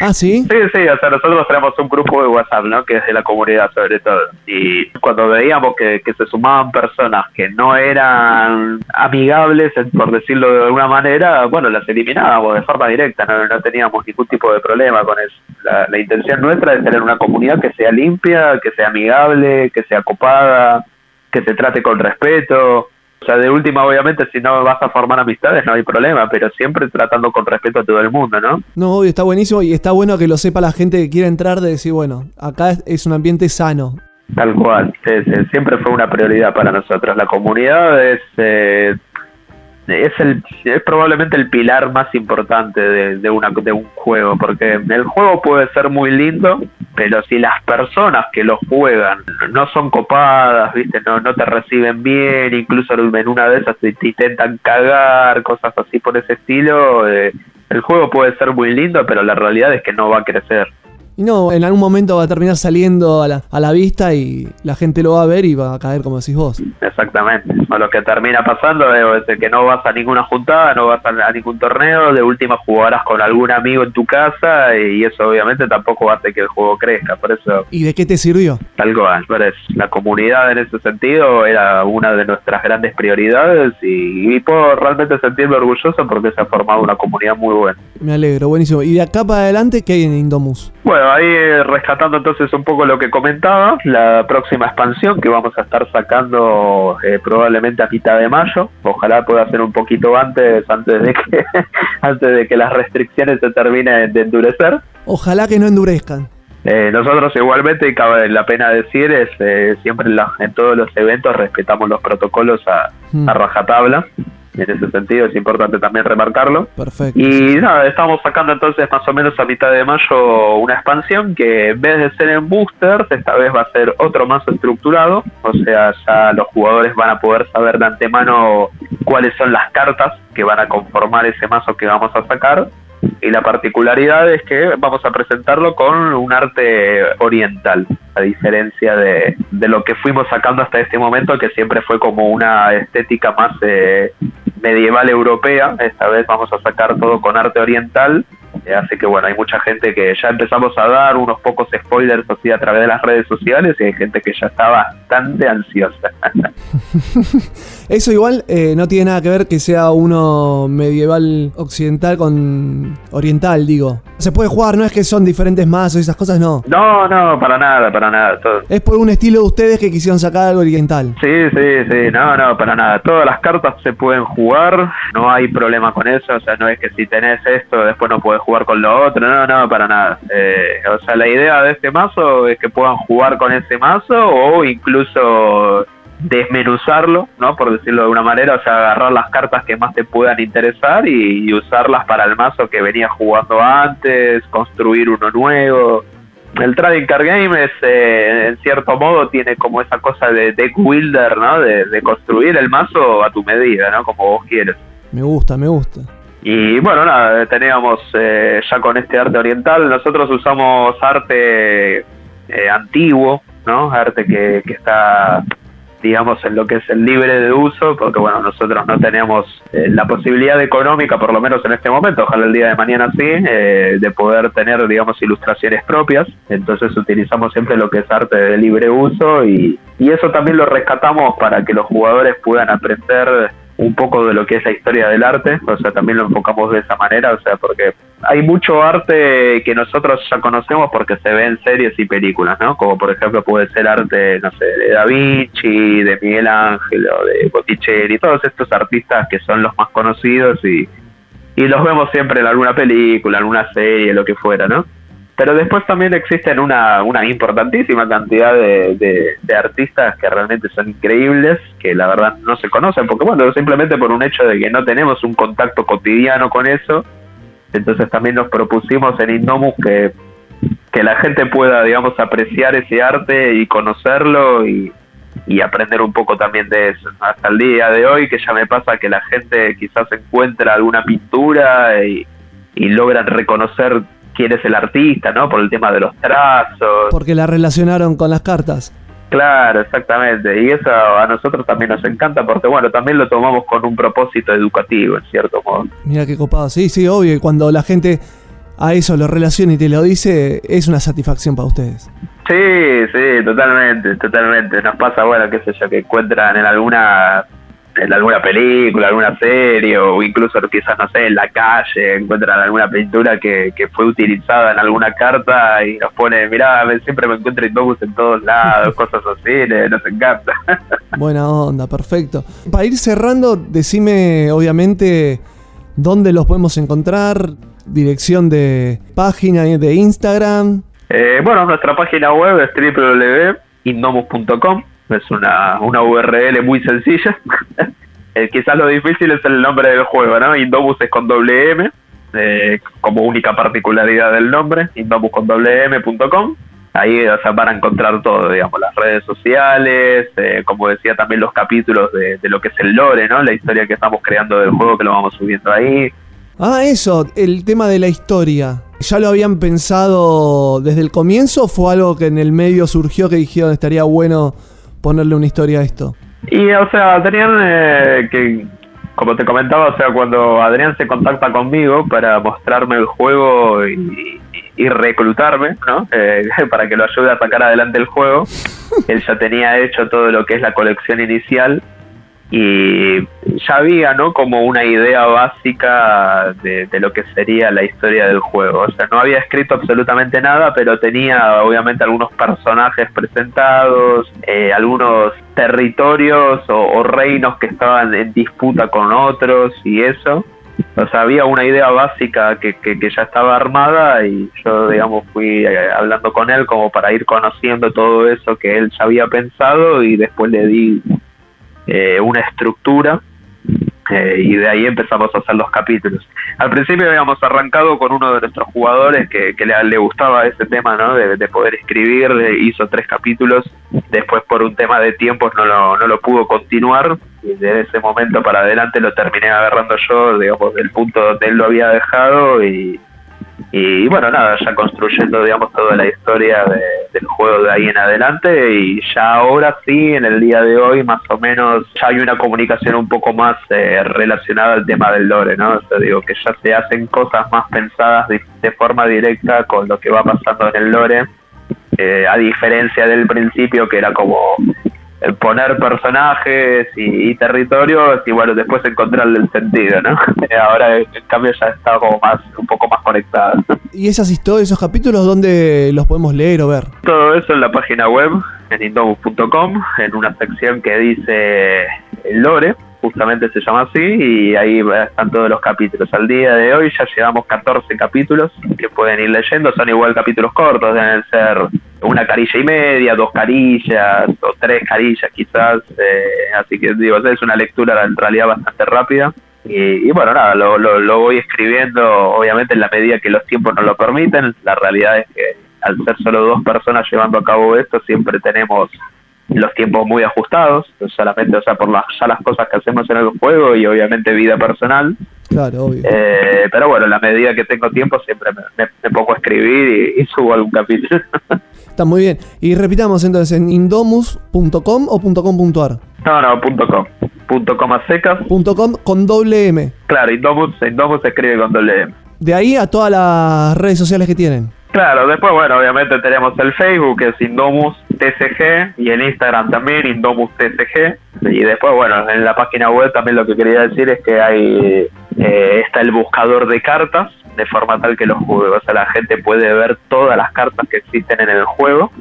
B: Ah, sí.
E: Sí, sí, o sea, nosotros tenemos un grupo de WhatsApp, ¿no? Que es de la comunidad sobre todo. Y cuando veíamos que, que se sumaban personas que no eran amigables, por decirlo de alguna manera, bueno, las eliminábamos de forma directa, no, no teníamos ningún tipo de problema con eso. La, la intención nuestra es tener una comunidad que sea limpia, que sea amigable, que sea copada, que se trate con respeto. O sea, de última, obviamente, si no vas a formar amistades, no hay problema, pero siempre tratando con respeto a todo el mundo, ¿no?
B: No, obvio, está buenísimo y está bueno que lo sepa la gente que quiere entrar de decir, bueno, acá es- es un ambiente sano.
E: Tal cual, sí, sí, siempre fue una prioridad para nosotros. La comunidad es eh, es el es probablemente el pilar más importante de, de una de un juego, porque el juego puede ser muy lindo, pero si las personas que lo juegan no son copadas, viste, no no te reciben bien, incluso en una de esas te, te intentan cagar, cosas así por ese estilo, eh, el juego puede ser muy lindo, pero la realidad es que no va a crecer.
B: Y no, en algún momento va a terminar saliendo a la, a la vista y la gente lo va a ver y va a caer como decís vos.
E: Exactamente. O lo que termina pasando es que no vas a ninguna juntada, no vas a, a ningún torneo, de última jugarás con algún amigo en tu casa y eso obviamente tampoco hace que el juego crezca. Por eso,
B: ¿Y de qué te sirvió?
E: tal cual. La comunidad en ese sentido era una de nuestras grandes prioridades y, y puedo realmente sentirme orgulloso porque se ha formado una comunidad muy buena.
B: Me alegro, buenísimo. ¿Y de acá para adelante qué hay en Indomus?
E: Bueno, ahí eh, rescatando entonces un poco lo que comentaba, la próxima expansión que vamos a estar sacando eh, probablemente a mitad de mayo, ojalá pueda ser un poquito antes, antes de que antes de que las restricciones se terminen de endurecer.
B: Ojalá que no endurezcan.
E: Eh, nosotros igualmente, cabe la pena decir, es eh, siempre en, la- en todos los eventos respetamos los protocolos a,
B: Hmm.
E: a rajatabla. En ese sentido es importante también remarcarlo.
B: Perfecto.
E: Y nada, estamos sacando entonces más o menos a mitad de mayo una expansión que en vez de ser en boosters, esta vez va a ser otro mazo estructurado. O sea, ya los jugadores van a poder saber de antemano cuáles son las cartas que van a conformar ese mazo que vamos a sacar. Y la particularidad es que vamos a presentarlo con un arte oriental, a diferencia de, de lo que fuimos sacando hasta este momento, que siempre fue como una estética más eh, medieval europea. Esta vez vamos a sacar todo con arte oriental. Eh, así que bueno, hay mucha gente que ya empezamos a dar unos pocos spoilers así a través de las redes sociales y hay gente que ya está bastante ansiosa.
B: Eso igual eh, no tiene nada que ver que sea uno medieval occidental con oriental, digo. Se puede jugar, no es que son diferentes mazos y esas cosas, no.
E: no, no, para nada, para nada. Todo,
B: Es por un estilo de ustedes que quisieron sacar algo oriental.
E: Sí, sí, sí, no, no, para nada. Todas las cartas se pueden jugar, no hay problema con eso, o sea, no es que si tenés esto después no puedes jugar con lo otro, no, no, para nada. Eh, o sea, la idea de este mazo es que puedan jugar con ese mazo o incluso desmenuzarlo, ¿no? Por decirlo de una manera, o sea, agarrar las cartas que más te puedan interesar y, usarlas para el mazo que venía jugando antes, construir uno nuevo. El trading card game es, eh, en cierto modo, tiene como esa cosa de deck builder, ¿no? De, de construir el mazo a tu medida, ¿no? Como vos quieres.
B: Me gusta, me gusta.
E: Y bueno, nada, teníamos eh, ya con este arte oriental, nosotros usamos arte eh, antiguo, ¿no? Arte que, que está, digamos, en lo que es el libre de uso, porque bueno, nosotros no tenemos eh, la posibilidad económica, por lo menos en este momento, ojalá el día de mañana sí, eh, de poder tener, digamos, ilustraciones propias. Entonces utilizamos siempre lo que es arte de libre uso y, y eso también lo rescatamos para que los jugadores puedan aprender un poco de lo que es la historia del arte, o sea, también lo enfocamos de esa manera, o sea, porque hay mucho arte que nosotros ya conocemos porque se ve en series y películas, ¿no? Como por ejemplo puede ser arte, no sé, de Da Vinci, de Miguel Ángel o de Botticelli, todos estos artistas que son los más conocidos y, y los vemos siempre en alguna película, en alguna serie, lo que fuera, ¿no? Pero después también existen una, una importantísima cantidad de, de, artistas que realmente son increíbles, que la verdad no se conocen, porque bueno, simplemente por un hecho de que no tenemos un contacto cotidiano con eso, entonces también nos propusimos en Indomus que, que la gente pueda, digamos, apreciar ese arte y conocerlo y, y aprender un poco también de eso. Hasta el día de hoy que ya me pasa que la gente quizás encuentra alguna pintura y, y logran reconocer quién es el artista, ¿no? Por el tema de los trazos.
B: Porque la relacionaron con las cartas.
E: Claro, exactamente. Y eso a nosotros también nos encanta porque, bueno, también lo tomamos con un propósito educativo, en cierto modo.
B: Mira qué copado. Sí, sí, obvio. Y cuando la gente a eso lo relaciona y te lo dice, es una satisfacción para ustedes.
E: Sí, sí, totalmente, totalmente. Nos pasa, bueno, qué sé yo, que encuentran en alguna en alguna película, alguna serie o incluso quizás, no sé, en la calle encuentran alguna pintura que, que fue utilizada en alguna carta y nos pone, mirá, siempre me encuentro Indobus en todos lados, cosas así, nos encanta.
B: Buena onda, perfecto. Para ir cerrando, decime obviamente dónde los podemos encontrar, dirección de página de Instagram.
E: Eh, bueno, nuestra página web es www.indomus.com es una, una URL muy sencilla. eh, quizás lo difícil es el nombre del juego, ¿no? Indomus es con doble M, eh, como única particularidad del nombre, indomus con doble M.com. Ahí o sea, van a encontrar todo, digamos, las redes sociales, eh, como decía también los capítulos de, de, lo que es el lore, ¿no? La historia que estamos creando del juego, que lo vamos subiendo ahí.
B: Ah, eso, el tema de la historia. ¿Ya lo habían pensado desde el comienzo o fue algo que en el medio surgió que dijeron estaría bueno ponerle una historia a esto?
E: Y, o sea, tenían eh, que, como te comentaba, o sea, cuando Adrián se contacta conmigo para mostrarme el juego y, y reclutarme, ¿no? Eh, para que lo ayude a sacar adelante el juego, él ya tenía hecho todo lo que es la colección inicial y ya había, ¿no? Como una idea básica de, lo que sería la historia del juego. O sea, no había escrito absolutamente nada, pero tenía obviamente algunos personajes presentados, eh, algunos territorios o, o, reinos que estaban en disputa con otros y eso. O sea, había una idea básica que, que, que ya estaba armada y yo, digamos, fui eh, hablando con él como para ir conociendo todo eso que él ya había pensado y después le di eh, una estructura eh, y de ahí empezamos a hacer los capítulos. Al principio habíamos arrancado con uno de nuestros jugadores que, le, gustaba ese tema ¿no? de, de, poder escribir, hizo tres capítulos, después por un tema de tiempos no lo, no lo pudo continuar y desde ese momento para adelante lo terminé agarrando yo, digamos, del punto donde él lo había dejado y, y bueno, nada, ya construyendo, digamos, toda la historia de, del juego de ahí en adelante y ya ahora sí, en el día de hoy, más o menos, ya hay una comunicación un poco más eh, relacionada al tema del lore, ¿no? O sea, digo que ya se hacen cosas más pensadas de, forma directa con lo que va pasando en el lore, eh, a diferencia del principio que era como poner personajes y, y, territorios y bueno después encontrarle el sentido no ahora en cambio ya está como más un poco más conectada
B: y esas historias esos capítulos dónde los podemos leer o ver
E: todo eso en la página web en indomus.com en una sección que dice lore justamente se llama así y ahí están todos los capítulos. Al día de hoy ya llevamos 14 capítulos que pueden ir leyendo, son igual capítulos cortos, deben ser una carilla y media, dos carillas o tres carillas quizás, eh, así que digo, es una lectura en realidad bastante rápida. Y, y bueno, nada, lo, lo, lo voy escribiendo obviamente en la medida que los tiempos nos lo permiten. La realidad es que al ser solo dos personas llevando a cabo esto, siempre tenemos los tiempos muy ajustados, solamente, o sea, por las, ya las cosas que hacemos en el juego y obviamente vida personal.
B: Claro, obvio.
E: Eh, pero bueno, en la medida que tengo tiempo siempre me, me- me pongo a escribir y, y subo algún capítulo.
B: Está muy bien. Y repitamos entonces, en indomus.com o .com.ar.
E: no, no, punto com. Punto com a secas.
B: .com con doble M.
E: Claro, Indomus, Indomus se escribe con doble M.
B: De ahí a todas las redes sociales que tienen.
E: Claro, después, bueno, obviamente tenemos el Facebook, que es Indomus TCG, y el Instagram también, Indomus TCG. Y después, bueno, en la página web también lo que quería decir es que hay eh, está el buscador de cartas, de forma tal que los o sea, la gente puede ver todas las cartas que existen en el juego.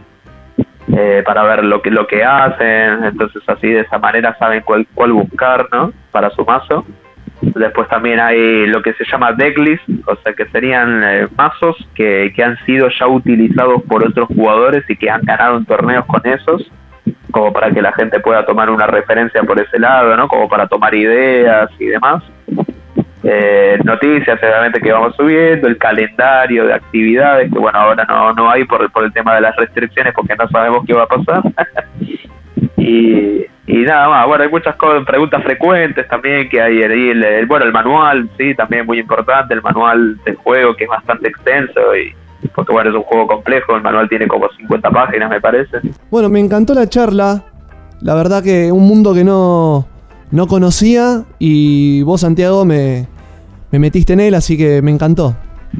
E: eh, para ver lo que lo que hacen, entonces así de esa manera saben cuál, cuál buscar, ¿no? Para su mazo. Después también hay lo que se llama decklist, o sea que serían eh, mazos que, que han sido ya utilizados por otros jugadores y que han ganado torneos con esos, como para que la gente pueda tomar una referencia por ese lado, ¿no? Como para tomar ideas y demás. Eh, noticias, obviamente, que vamos subiendo, el calendario de actividades, que bueno, ahora no, no hay por, por el tema de las restricciones porque no sabemos qué va a pasar. y, y nada más, bueno, hay muchas preguntas frecuentes también que hay ahí, el, el- bueno, el manual, sí, también muy importante, el manual del juego que es bastante extenso y porque bueno, es un juego complejo, el manual tiene como 50 páginas me parece.
B: Bueno, me encantó la charla. La verdad que un mundo que no, no conocía y vos, Santiago, me, me metiste en él, así que me encantó.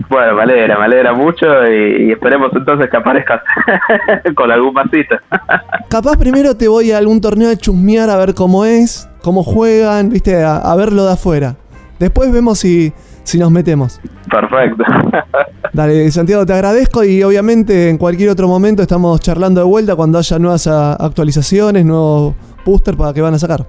E: Bueno, me alegra, me alegra mucho y, y esperemos entonces que aparezcas con algún masito.
B: Capaz primero te voy a algún torneo a chusmear a ver cómo es, cómo juegan, viste, a, a verlo de afuera. Después vemos si, si nos metemos.
E: Perfecto.
B: Dale, Santiago, te agradezco y obviamente en cualquier otro momento estamos charlando de vuelta cuando haya nuevas actualizaciones, nuevos booster para que van a sacar.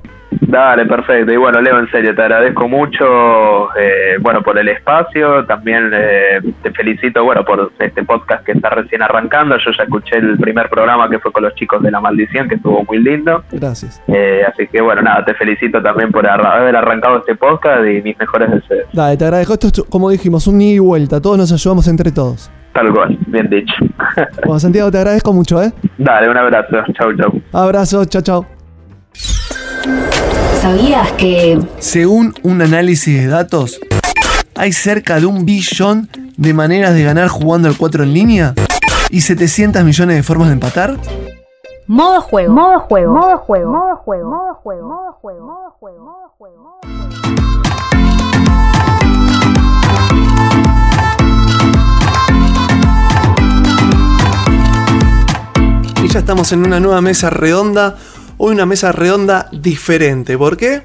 E: Dale, perfecto. Y bueno, Leo, en serio, te agradezco mucho, eh, bueno, por el espacio. También eh, te felicito, bueno, por este podcast que está recién arrancando. Yo ya escuché el primer programa que fue con los chicos de La Maldición, que estuvo muy lindo.
B: Gracias.
E: Eh, así que bueno, nada, te felicito también por haber arrancado este podcast y mis mejores deseos.
B: Dale, te agradezco. Esto es, como dijimos, un ida y vuelta. Todos nos ayudamos entre todos.
E: Tal cual, bien dicho.
B: Bueno, Santiago, te agradezco mucho, ¿eh?
E: Dale, un abrazo. Chau, chau.
B: Abrazo, chao, chao.
C: ¿Sabías que
B: Según un análisis de datos, hay cerca de un billón de maneras de ganar jugando al 4 en línea y 700 millones de formas de empatar.
C: modo juego? Modo juego. Modo juego. Modo juego. Modo juego. Modo juego. Modo juego. Modo juego.
B: Y ya estamos en una nueva mesa redonda. Hoy una mesa redonda diferente. ¿Por qué?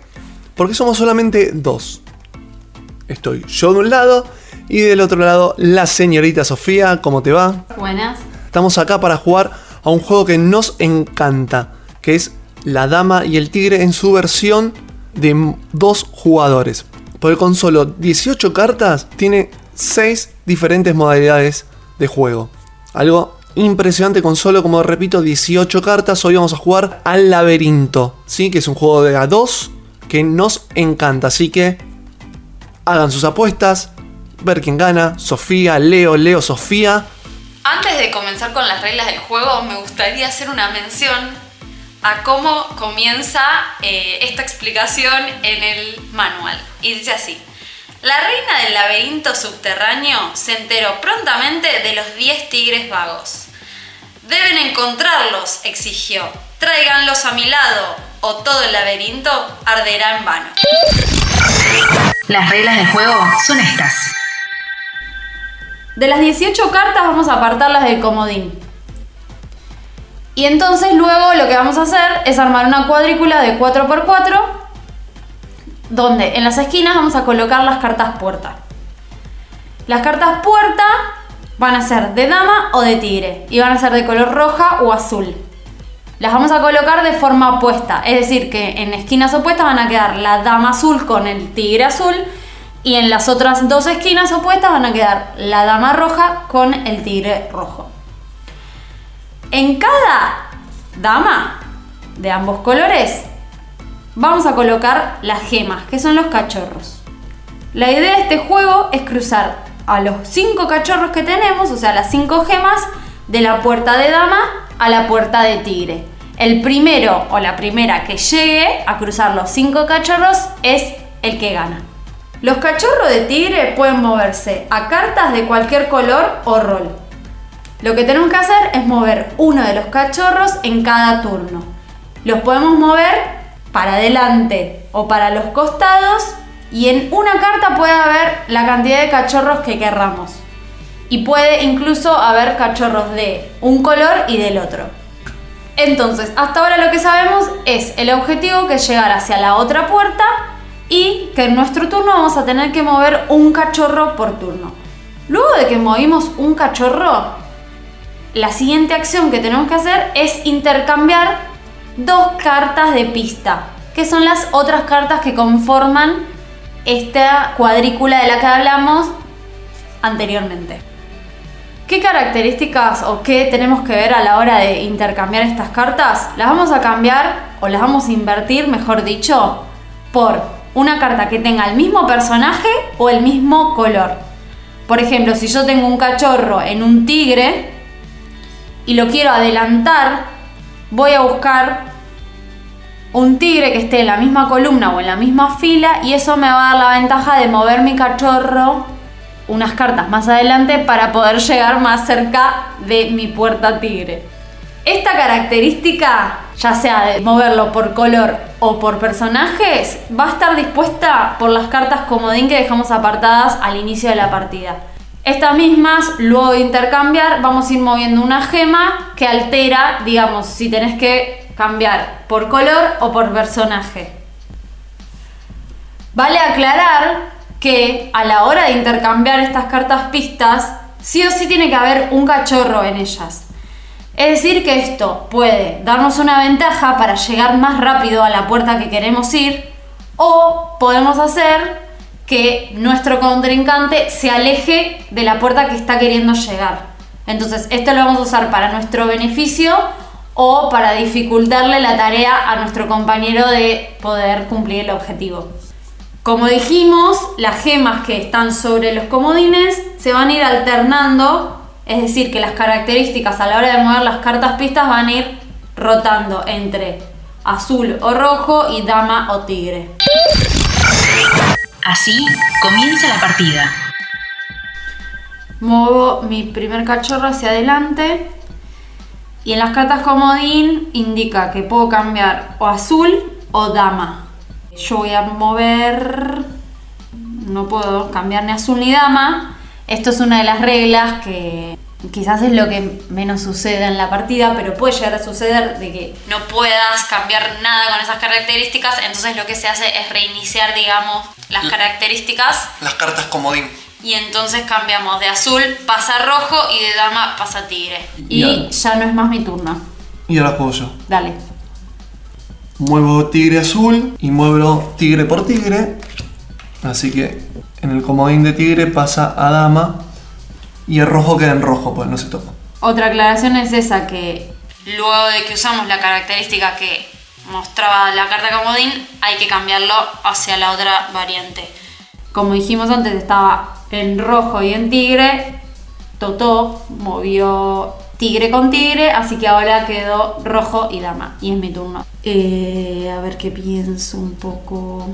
B: Porque somos solamente dos. Estoy yo de un lado y del otro lado la señorita Sofía. ¿Cómo te va?
F: Buenas.
B: Estamos acá para jugar a un juego que nos encanta, que es La Dama y el Tigre en su versión de dos jugadores. Porque con solo 18 cartas tiene 6 diferentes modalidades de juego. Algo impresionante con solo, como repito, 18 cartas. Hoy vamos a jugar al laberinto, ¿sí? que es un juego de A2 que nos encanta. Así que hagan sus apuestas, ver quién gana. Sofía, Leo, Leo, Sofía.
F: Antes de comenzar con las reglas del juego, me gustaría hacer una mención a cómo comienza eh, esta explicación en el manual. Y dice así. La reina del laberinto subterráneo se enteró prontamente de los 10 tigres vagos. Deben encontrarlos, exigió. Tráiganlos a mi lado o todo el laberinto arderá en vano.
D: Las reglas del juego son estas.
F: De las 18 cartas vamos a apartarlas del comodín. Y entonces luego lo que vamos a hacer es armar una cuadrícula de 4x4 donde en las esquinas vamos a colocar las cartas puerta. Las cartas puerta van a ser de dama o de tigre y van a ser de color roja o azul. Las vamos a colocar de forma opuesta, es decir, que en esquinas opuestas van a quedar la dama azul con el tigre azul y en las otras dos esquinas opuestas van a quedar la dama roja con el tigre rojo. En cada dama de ambos colores vamos a colocar las gemas, que son los cachorros. La idea de este juego es cruzar a los cinco cachorros que tenemos, o sea, las cinco gemas, de la puerta de dama a la puerta de tigre. El primero o la primera que llegue a cruzar los cinco cachorros es el que gana. Los cachorros de tigre pueden moverse a cartas de cualquier color o rol. Lo que tenemos que hacer es mover uno de los cachorros en cada turno. Los podemos mover para adelante o para los costados y en una carta puede haber la cantidad de cachorros que querramos. Y puede incluso haber cachorros de un color y del otro. Entonces, hasta ahora lo que sabemos es el objetivo que es llegar hacia la otra puerta y que en nuestro turno vamos a tener que mover un cachorro por turno. Luego de que movimos un cachorro, la siguiente acción que tenemos que hacer es intercambiar dos cartas de pista, que son las otras cartas que conforman esta cuadrícula de la que hablamos anteriormente. ¿Qué características o qué tenemos que ver a la hora de intercambiar estas cartas? Las vamos a cambiar o las vamos a invertir, mejor dicho, por una carta que tenga el mismo personaje o el mismo color. Por ejemplo, si yo tengo un cachorro en un tigre y lo quiero adelantar, voy a buscar un tigre que esté en la misma columna o en la misma fila y eso me va a dar la ventaja de mover mi cachorro unas cartas más adelante para poder llegar más cerca de mi puerta tigre. Esta característica, ya sea de moverlo por color o por personajes, va a estar dispuesta por las cartas comodín que dejamos apartadas al inicio de la partida. Estas mismas, luego de intercambiar, vamos a ir moviendo una gema que altera, digamos, si tenés que cambiar por color o por personaje. Vale aclarar que a la hora de intercambiar estas cartas pistas, sí o sí tiene que haber un cachorro en ellas. Es decir, que esto puede darnos una ventaja para llegar más rápido a la puerta que queremos ir o podemos hacer que nuestro contrincante se aleje de la puerta que está queriendo llegar. Entonces, esto lo vamos a usar para nuestro beneficio o para dificultarle la tarea a nuestro compañero de poder cumplir el objetivo. Como dijimos, las gemas que están sobre los comodines se van a ir alternando, es decir, que las características a la hora de mover las cartas pistas van a ir rotando entre azul o rojo y dama o tigre.
D: Así comienza la partida.
F: Muevo mi primer cachorro hacia adelante y en las cartas comodín indica que puedo cambiar o azul o dama. Yo voy a mover, no puedo cambiar ni azul ni dama. Esto es una de las reglas que quizás es lo que menos sucede en la partida, pero puede llegar a suceder de que no puedas cambiar nada con esas características, entonces lo que se hace es reiniciar, digamos, las características
B: Las cartas comodín.
F: y entonces cambiamos de azul pasa rojo y de dama pasa tigre. Y
B: Bien.
F: ya no es más mi turno.
B: Y ahora juego yo.
F: Dale.
B: Muevo tigre azul y muevo tigre por tigre. Así que en el comodín de tigre pasa a dama. Y el rojo queda en rojo, pues no se toca.
F: Otra aclaración es esa que luego de que usamos la característica que mostraba la carta comodín, hay que cambiarlo hacia la otra variante. Como dijimos antes, estaba en rojo y en tigre. Totó movió tigre con tigre, así que ahora quedó rojo y dama. Y es mi turno. Eh, a ver qué pienso un poco.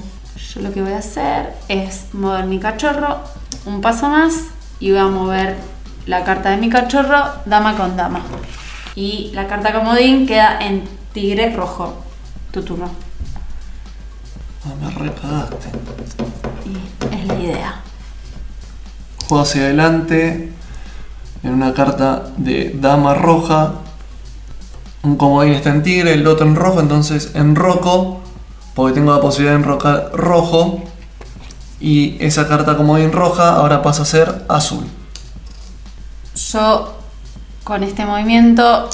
F: Yo lo que voy a hacer es mover mi cachorro un paso más y voy a mover la carta de mi cachorro dama con dama. Y la carta comodín queda en tigre rojo. Tu turno.
B: Ah, me recagaste.
F: Y es la idea.
B: Juego hacia adelante. En una carta de dama roja. Un comodín está en tigre, el otro en rojo, entonces enroco. Porque tengo la posibilidad de enrocar rojo. Y esa carta comodín roja ahora pasa a ser azul.
F: Yo con este movimiento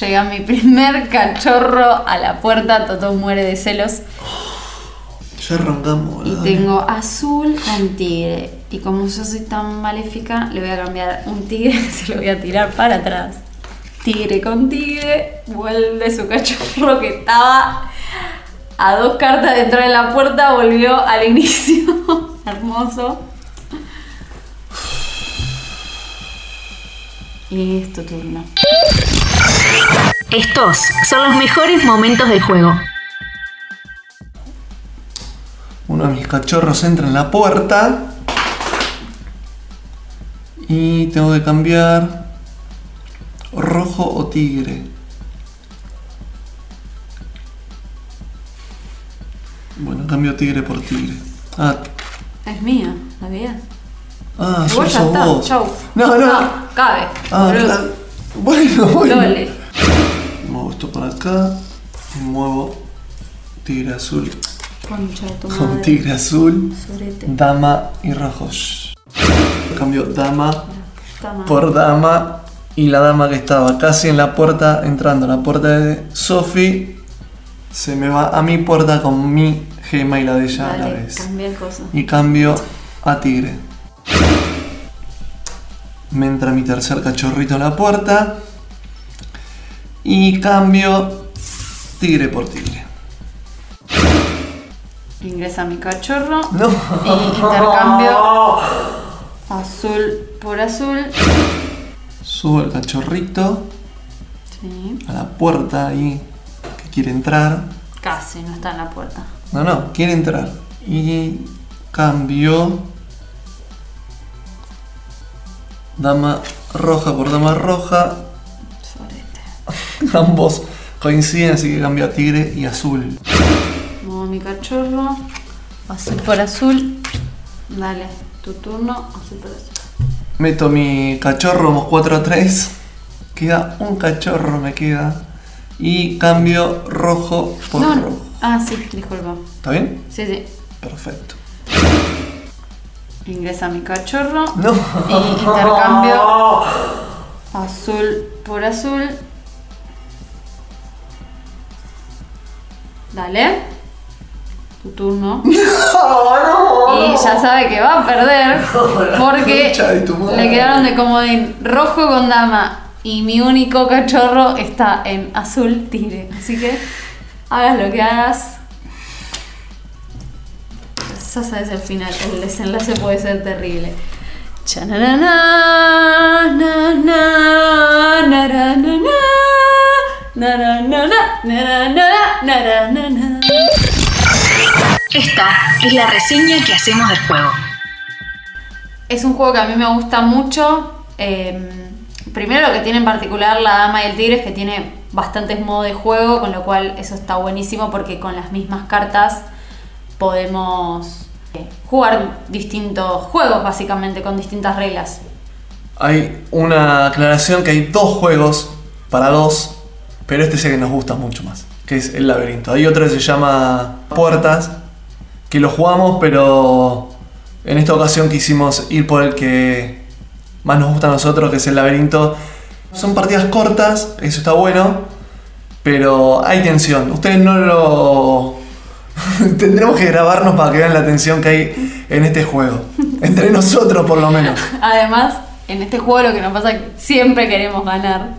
F: llega mi primer cachorro a la puerta. Toto muere de celos.
B: Ya arrancamos.
F: Y tengo azul con tigre. Y como yo soy tan maléfica, le voy a cambiar un tigre, se lo voy a tirar para atrás. tigre con tigre, vuelve su cachorro que estaba a dos cartas de entrar en la puerta, volvió al inicio. Hermoso. Y es tu turno.
D: Estos son los mejores momentos del juego.
B: Uno de mis cachorros entra en la puerta. Y tengo que cambiar rojo o tigre. Bueno, cambio tigre por tigre. Ah,
F: Es mía, ¿sabías?
B: ah
F: Igual
B: sos
F: ya está,
B: vos.
F: chau.
B: No, no.
F: cabe.
B: Ah,
F: boludo.
B: claro. Bueno, bueno.
F: Doble.
B: Muevo esto para acá. Y muevo tigre azul
F: Concha de tu
B: con
F: madre.
B: tigre azul,
F: Sorete.
B: dama y rojos. Cambio dama por dama y la dama que estaba casi en la puerta, entrando a la puerta de Sophie, se me va a mi puerta con mi gema y la de ella a la vez.
F: el coso.
B: Y cambio a tigre. Me entra mi tercer cachorrito a la puerta. Y cambio tigre por tigre.
F: Ingresa mi cachorro.
B: No.
F: Y intercambio azul por azul.
B: Subo el cachorrito
F: Sí.
B: a la puerta ahí que quiere entrar.
F: Casi, no está en la puerta.
B: No, no, quiere entrar. Y cambio. Dama roja por dama roja.
F: Sorete.
B: Ambos coinciden, así que cambio a tigre y azul.
F: Muevo mi cachorro. Azul por azul. Dale, tu turno. Azul por azul.
B: Meto mi cachorro, vamos 4 a 3. Queda un cachorro, me queda. Y cambio rojo por
F: no.
B: rojo.
F: Ah, sí, disculpa.
B: ¿Está bien?
F: Sí, sí.
B: Perfecto.
F: Ingresa mi cachorro.
B: No.
F: Y intercambio azul por azul. Dale. Tu turno. Y ya sabe que va a perder porque le quedaron de comodín rojo con dama y mi único cachorro está en azul tigre. Así que hagas lo que hagas. Ya sabes el final, el desenlace puede ser terrible.
D: Esta es la reseña que hacemos del juego.
F: Es un juego que a mí me gusta mucho. eh, primero lo que tiene en particular la dama y el tigre es que tiene bastantes modos de juego, con lo cual eso está buenísimo porque con las mismas cartas podemos eh, jugar distintos juegos básicamente con distintas reglas.
B: Hay una aclaración que hay dos juegos para dos, pero este es el que nos gusta mucho más, que es el laberinto. Hay otro que se llama Puertas, que lo jugamos, pero en esta ocasión quisimos ir por el que más nos gusta a nosotros, que es el laberinto. Son partidas cortas, eso está bueno, pero hay tensión. Ustedes no lo... Tendremos que grabarnos para que vean la tensión que hay en este juego. Entre nosotros por lo menos.
F: Además, en este juego lo que nos pasa es que siempre queremos ganar.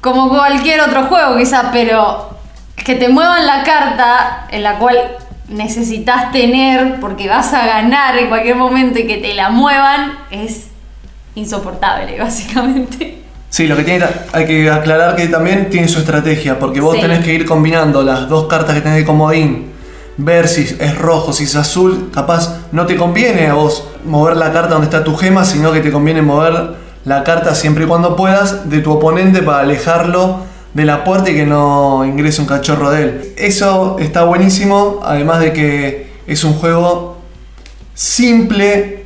F: Como cualquier otro juego quizás, pero que te muevan la carta en la cual necesitas tener porque vas a ganar en cualquier momento y que te la muevan es insoportable, básicamente.
B: Sí, lo que tiene, hay que aclarar que también tiene su estrategia, porque vos
F: Sí.
B: tenés que ir combinando las dos cartas que tenés de comodín, ver si es rojo, si es azul, capaz no te conviene a vos mover la carta donde está tu gema, sino que te conviene mover la carta siempre y cuando puedas de tu oponente para alejarlo de la puerta y que no ingrese un cachorro de él. Eso está buenísimo, además de que es un juego simple,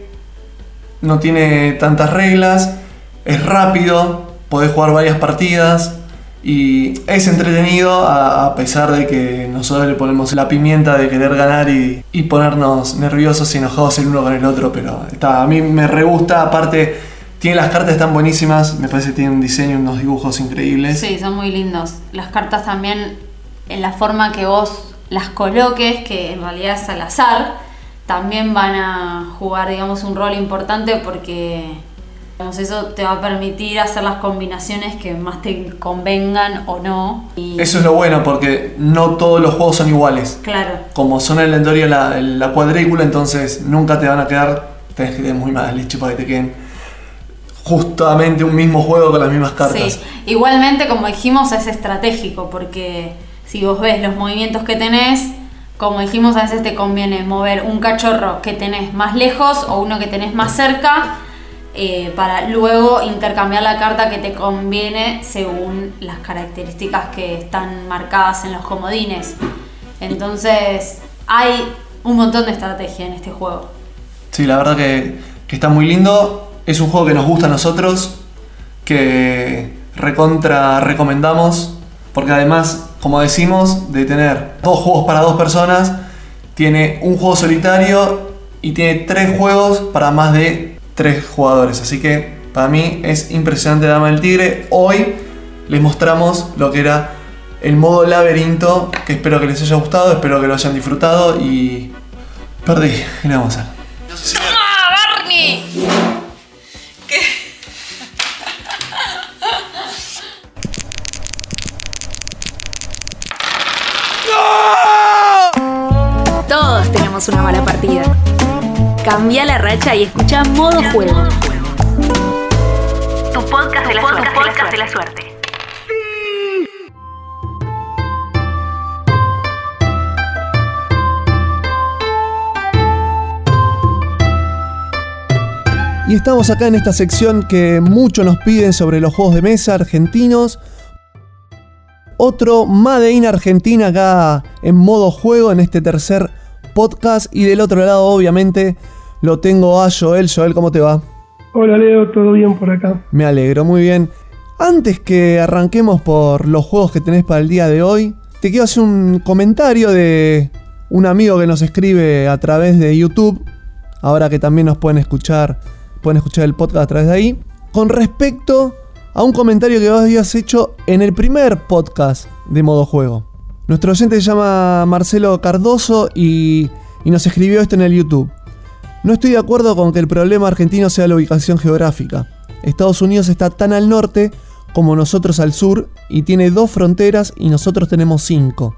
B: no tiene tantas reglas, es rápido, podés jugar varias partidas y es entretenido a, pesar de que nosotros le ponemos la pimienta de querer ganar y, y ponernos nerviosos y enojados el uno con el otro, pero está, a mí me re gusta, aparte tiene las cartas están buenísimas, me parece que tiene un diseño unos dibujos increíbles.
F: Sí, son muy lindos. Las cartas también, en la forma que vos las coloques, que en realidad es al azar, también van a jugar, digamos, un rol importante porque Digamos, Eso te va a permitir hacer las combinaciones que más te convengan o no. Y,
B: Eso es lo bueno porque no todos los juegos son iguales.
F: Claro.
B: Como son aleatorios la, la cuadrícula, entonces nunca te van a quedar, tenés que tener muy mala leche para que te queden justamente un mismo juego con las mismas cartas.
F: Sí, igualmente como dijimos es estratégico porque si vos ves los movimientos que tenés, como dijimos a veces te conviene mover un cachorro que tenés más lejos o uno que tenés más cerca eh, para luego intercambiar la carta que te conviene según las características que están marcadas en los comodines. Entonces hay un montón de estrategia en este juego.
B: Sí, la verdad que, que está muy lindo. Es un juego que nos gusta a nosotros, que recontra recomendamos, porque además, como decimos, de tener dos juegos para dos personas, tiene un juego solitario y tiene tres juegos para más de tres jugadores. Así que para mí es impresionante Dama del Tigre. Hoy les mostramos lo que era el modo laberinto, que espero que les haya gustado, espero que lo hayan disfrutado y... Perdí, ¿qué le vamos a hacer?
C: Tenemos una mala partida. Cambia la racha y escucha modo juego.
D: Tu podcast de la suerte. podcast de la suerte.
B: Y estamos acá en esta sección que mucho nos piden sobre los juegos de mesa argentinos. Otro Made in Argentina acá en modo juego en este tercer podcast. Y del otro lado, obviamente, lo tengo a Joel. Joel, ¿cómo te va?
G: Hola Leo, ¿todo bien por acá?
B: Me alegro, muy bien. Antes que arranquemos por los juegos que tenés para el día de hoy, te quiero hacer un comentario de un amigo que nos escribe a través de YouTube. Ahora que también nos pueden escuchar, pueden escuchar el podcast a través de ahí. Con respecto a un comentario que vos habías hecho en el primer podcast de modo juego. Nuestro oyente se llama Marcelo Cardoso y, y nos escribió esto en el YouTube. No estoy de acuerdo con que el problema argentino sea la ubicación geográfica. Estados Unidos está tan al norte como nosotros al sur y tiene dos fronteras y nosotros tenemos cinco.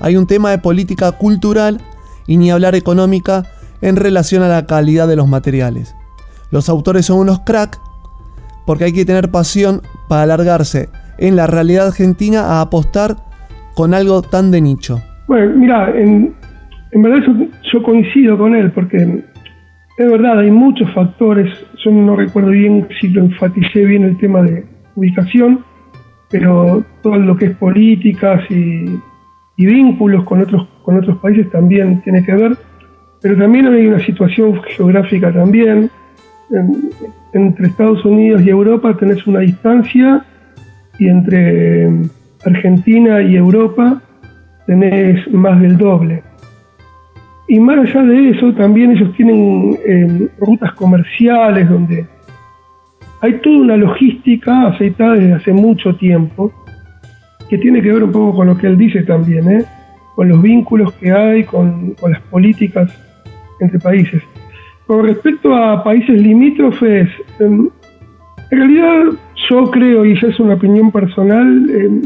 B: Hay un tema de política cultural y ni hablar económica en relación a la calidad de los materiales. Los autores son unos crack porque hay que tener pasión para alargarse en la realidad argentina a apostar con algo tan de nicho.
G: Bueno, mira, en, verdad yo coincido con él, porque es verdad, hay muchos factores, yo no recuerdo bien si lo enfaticé bien el tema de ubicación, pero todo lo que es políticas y, vínculos con otros, con otros países también tiene que ver, pero también hay una situación geográfica también, en- entre Estados Unidos y Europa tenés una distancia y entre Argentina y Europa tenés más del doble. Y más allá de eso, también ellos tienen eh, rutas comerciales donde hay toda una logística aceitada desde hace mucho tiempo, que tiene que ver un poco con lo que él dice también, ¿eh? con los vínculos que hay, con, las políticas entre países. Con respecto a países limítrofes, em, en realidad yo creo, y ya es una opinión personal, em,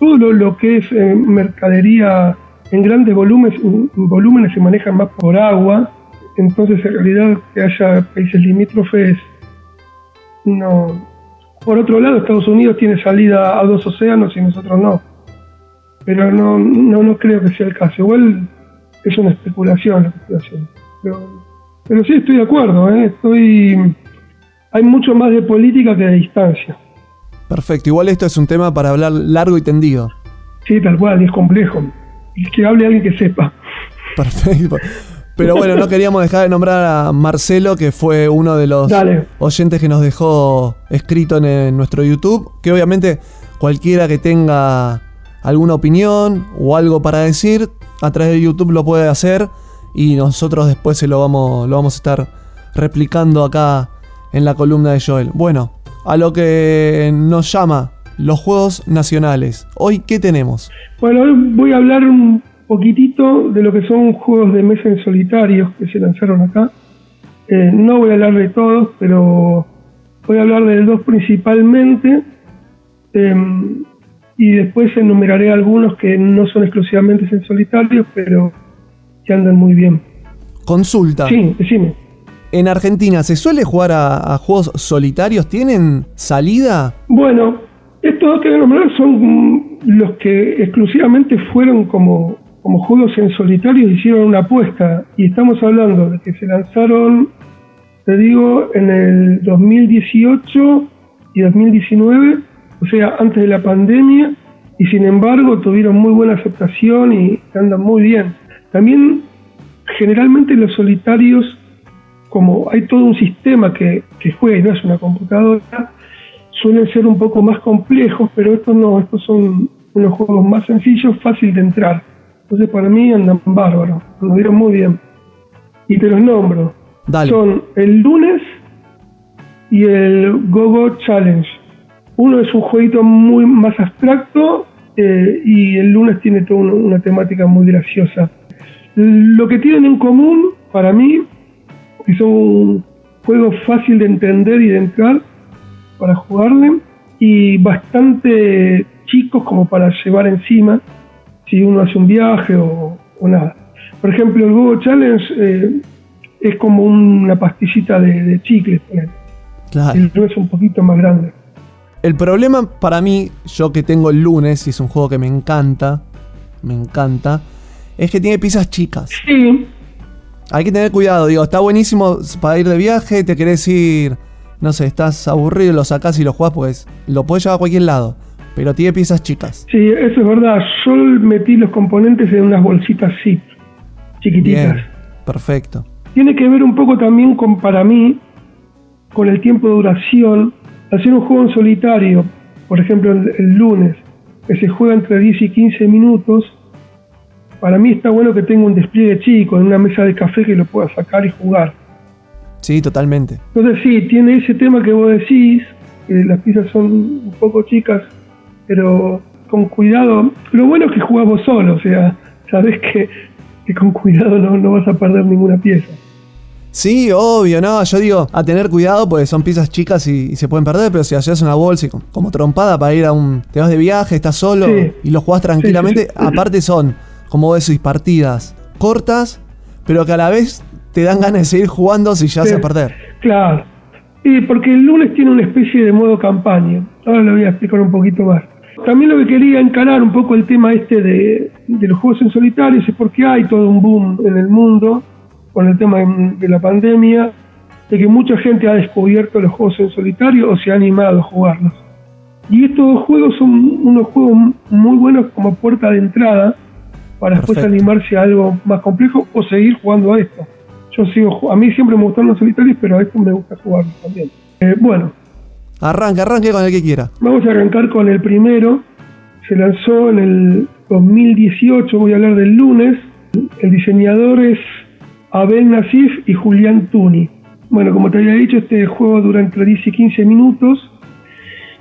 G: todo lo, que es eh, mercadería en grandes volúmenes, volúmenes se maneja más por agua, entonces en realidad que haya países limítrofes, no. Por otro lado, Estados Unidos tiene salida a dos océanos y nosotros no. Pero no, no, no creo que sea el caso. Igual es una especulación la especulación. Pero, pero sí estoy de acuerdo, ¿eh? estoy hay mucho más de política que de distancia.
B: Perfecto, igual esto es un tema para hablar largo y tendido.
G: Sí, tal cual, es complejo. Que hable alguien que sepa.
B: Perfecto. Pero bueno, no queríamos dejar de nombrar a Marcelo, que fue uno de los
G: Dale.
B: oyentes que nos dejó escrito en, en nuestro YouTube. Que obviamente cualquiera que tenga alguna opinión o algo para decir, a través de YouTube lo puede hacer. Y nosotros después se lo vamos, lo vamos a estar replicando acá en la columna de Joel. Bueno, a lo que nos llama los juegos nacionales. Hoy, ¿qué tenemos?
G: Bueno, hoy voy a hablar un poquitito de lo que son juegos de mesa en solitarios que se lanzaron acá. Eh, no voy a hablar de todos, pero voy a hablar del 2 principalmente em, y después enumeraré algunos que no son exclusivamente en solitario, pero que andan muy bien.
B: Consulta.
G: Sí, decime.
B: ¿En Argentina se suele jugar a, juegos solitarios? ¿Tienen salida?
G: Bueno, estos que voy a nombrar son los que exclusivamente fueron como, como juegos en solitario hicieron una apuesta. Y estamos hablando de que se lanzaron, te digo, en el 2018 y 2019, o sea, antes de la pandemia, y sin embargo tuvieron muy buena aceptación y andan muy bien. También, generalmente los solitarios, como hay todo un sistema que, que juega y no es una computadora, suelen ser un poco más complejos, pero estos no, estos son unos juegos más sencillos, fácil de entrar. Entonces para mí andan bárbaros, lo dieron muy bien. Y te los nombro.
B: Dale.
G: Son el lunes y el Go-Go Challenge. Uno es un jueguito muy más abstracto eh, y el lunes tiene toda una, una temática muy graciosa. Lo que tienen en común, para mí, que son un juego fácil de entender y de entrar para jugarle y bastante chicos como para llevar encima si uno hace un viaje o, o nada. Por ejemplo, el Google Challenge eh, es como una pastillita de, de chicle, ponele.
B: Claro.
G: el otro es un poquito más grande.
B: El problema para mí, yo que tengo el lunes, y es un juego que me encanta, me encanta, es que tiene piezas chicas.
G: Sí,
B: Hay que tener cuidado, digo, está buenísimo para ir de viaje, te querés ir, no sé, estás aburrido, lo sacás y lo jugás, pues lo puedes llevar a cualquier lado, pero tiene piezas chicas.
G: sí, eso es verdad. Yo metí los componentes en unas bolsitas zip, chiquititas.
B: Bien, perfecto.
G: Tiene que ver un poco también con, para mí, con el tiempo de duración. Hacer un juego en solitario, por ejemplo el, el lunes, que se juega entre 10 y 15 minutos, para mí está bueno que tenga un despliegue chico, en una mesa de café que lo pueda sacar y jugar.
B: Sí, totalmente.
G: Entonces sí, tiene ese tema que vos decís, que las piezas son un poco chicas, pero con cuidado. Lo bueno es que jugás vos solo, o sea, sabés que, que con cuidado no, no vas a perder ninguna pieza.
B: Sí, obvio, no, yo digo, a tener cuidado porque son piezas chicas y, y se pueden perder, pero si haces una bolsa y como trompada para ir a un... Te vas de viaje, estás solo
G: Sí.
B: y lo jugás tranquilamente,
G: Sí, sí, sí.
B: aparte son, como vos decís, partidas cortas, pero que a la vez te dan ganas de seguir jugando si ya vas
G: Sí.
B: a perder.
G: Claro. Y porque el lunes tiene una especie de modo campaña. Ahora lo voy a explicar un poquito más. También lo que quería encarar un poco el tema este de, de los juegos en solitarios es porque hay todo un boom en el mundo con el tema de, de la pandemia, de que mucha gente ha descubierto los juegos en solitario o se ha animado a jugarlos. Y estos juegos son unos juegos muy buenos como puerta de entrada para después
B: Perfecto.
G: animarse a algo más complejo o seguir jugando a esto. Yo sigo, a mí siempre me gustaron los solitarios, pero a esto me gusta jugar también. Eh, bueno,
B: Arranque, arranque con el que quiera.
G: vamos a arrancar con el primero. Se lanzó en el 2018, voy a hablar del lunes. El diseñador es Abel Nasif y Julián Tuni. Bueno, como te había dicho, este juego dura entre 10 y 15 minutos.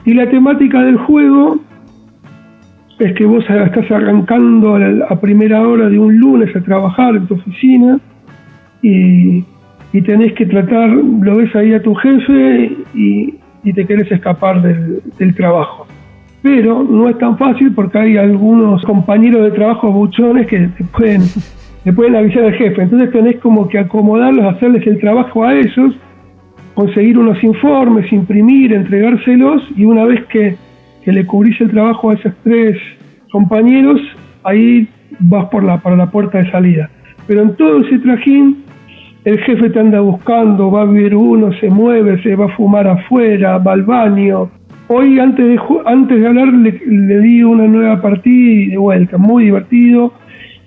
G: Y la temática del juego es que vos estás arrancando a, la- primera hora de un lunes a trabajar en tu oficina y, y tenés que tratar, lo ves ahí a tu jefe y, y te querés escapar del, del trabajo. Pero no es tan fácil porque hay algunos compañeros de trabajo buchones que pueden, te pueden avisar al jefe. Entonces tenés como que acomodarlos, hacerles el trabajo a ellos, conseguir unos informes, imprimir, entregárselos y una vez que, que le cubrís el trabajo a esos tres compañeros, ahí vas por la, para la puerta de salida. Pero en todo ese trajín, el jefe te anda buscando, va a ver uno, se mueve, se va a fumar afuera, va al baño. Hoy, antes de, antes de hablar, le, di una nueva partida de vuelta, muy divertido.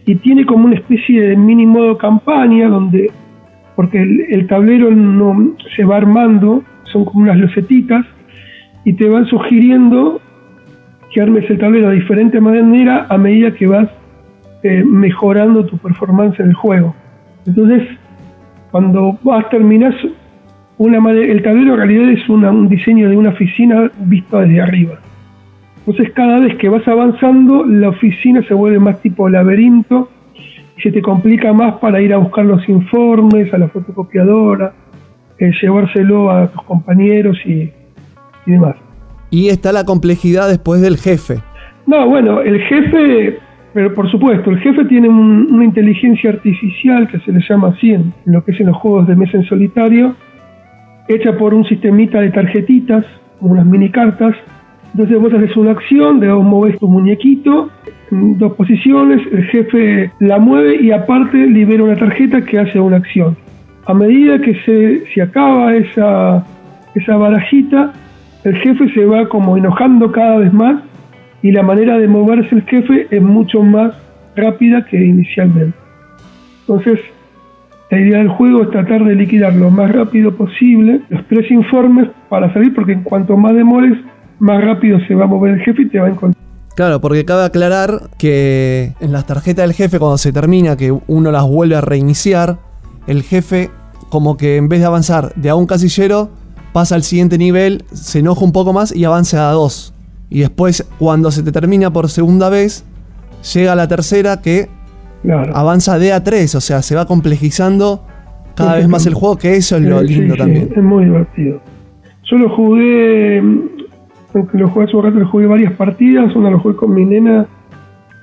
G: Y tiene como una especie de mini modo campaña donde, porque el, el tablero no se va armando, son como unas lucetitas, y te van sugiriendo que armes el tablero de diferente manera a medida que vas eh, mejorando tu performance en el juego. Entonces, cuando vas mane- el tablero en realidad es una- un diseño de una oficina visto desde arriba. Entonces cada vez que vas avanzando, la oficina se vuelve más tipo laberinto y se te complica más para ir a buscar los informes, a la fotocopiadora, eh, llevárselo a tus compañeros y demás.
B: Y está la complejidad después del jefe.
G: No, bueno, el jefe, pero por supuesto, el jefe tiene un- una inteligencia artificial que se le llama así en, lo que es en los juegos de mesa en solitario, hecha por un sistemita de tarjetitas, unas mini cartas. Entonces vos haces una acción, de vos movés tu muñequito en dos posiciones, el jefe la mueve y aparte libera una tarjeta que hace una acción. A medida que se, se acaba esa, esa barajita, el jefe se va como enojando cada vez más y la manera de moverse el jefe es mucho más rápida que inicialmente. Entonces, la idea del juego es tratar de liquidar lo más rápido posible los tres informes para salir, porque en cuanto más demores, más rápido se va a mover el jefe y te va a encontrar.
B: Claro, porque cabe aclarar que en las tarjetas del jefe, cuando se termina, que uno las vuelve a reiniciar, el jefe, como que en vez de avanzar de a un casillero, pasa al siguiente nivel, se enoja un poco más y avanza a dos. Y después, cuando se te termina por segunda vez, llega a la tercera que
G: Claro.
B: avanza de a tres, o sea, se va complejizando cada
G: Sí,
B: vez más el juego, que eso es lo
G: sí,
B: lindo
G: sí,
B: también.
G: es muy divertido. Yo lo jugué, aunque lo jugué hace un rato, lo jugué varias partidas. Una lo jugué con mi nena,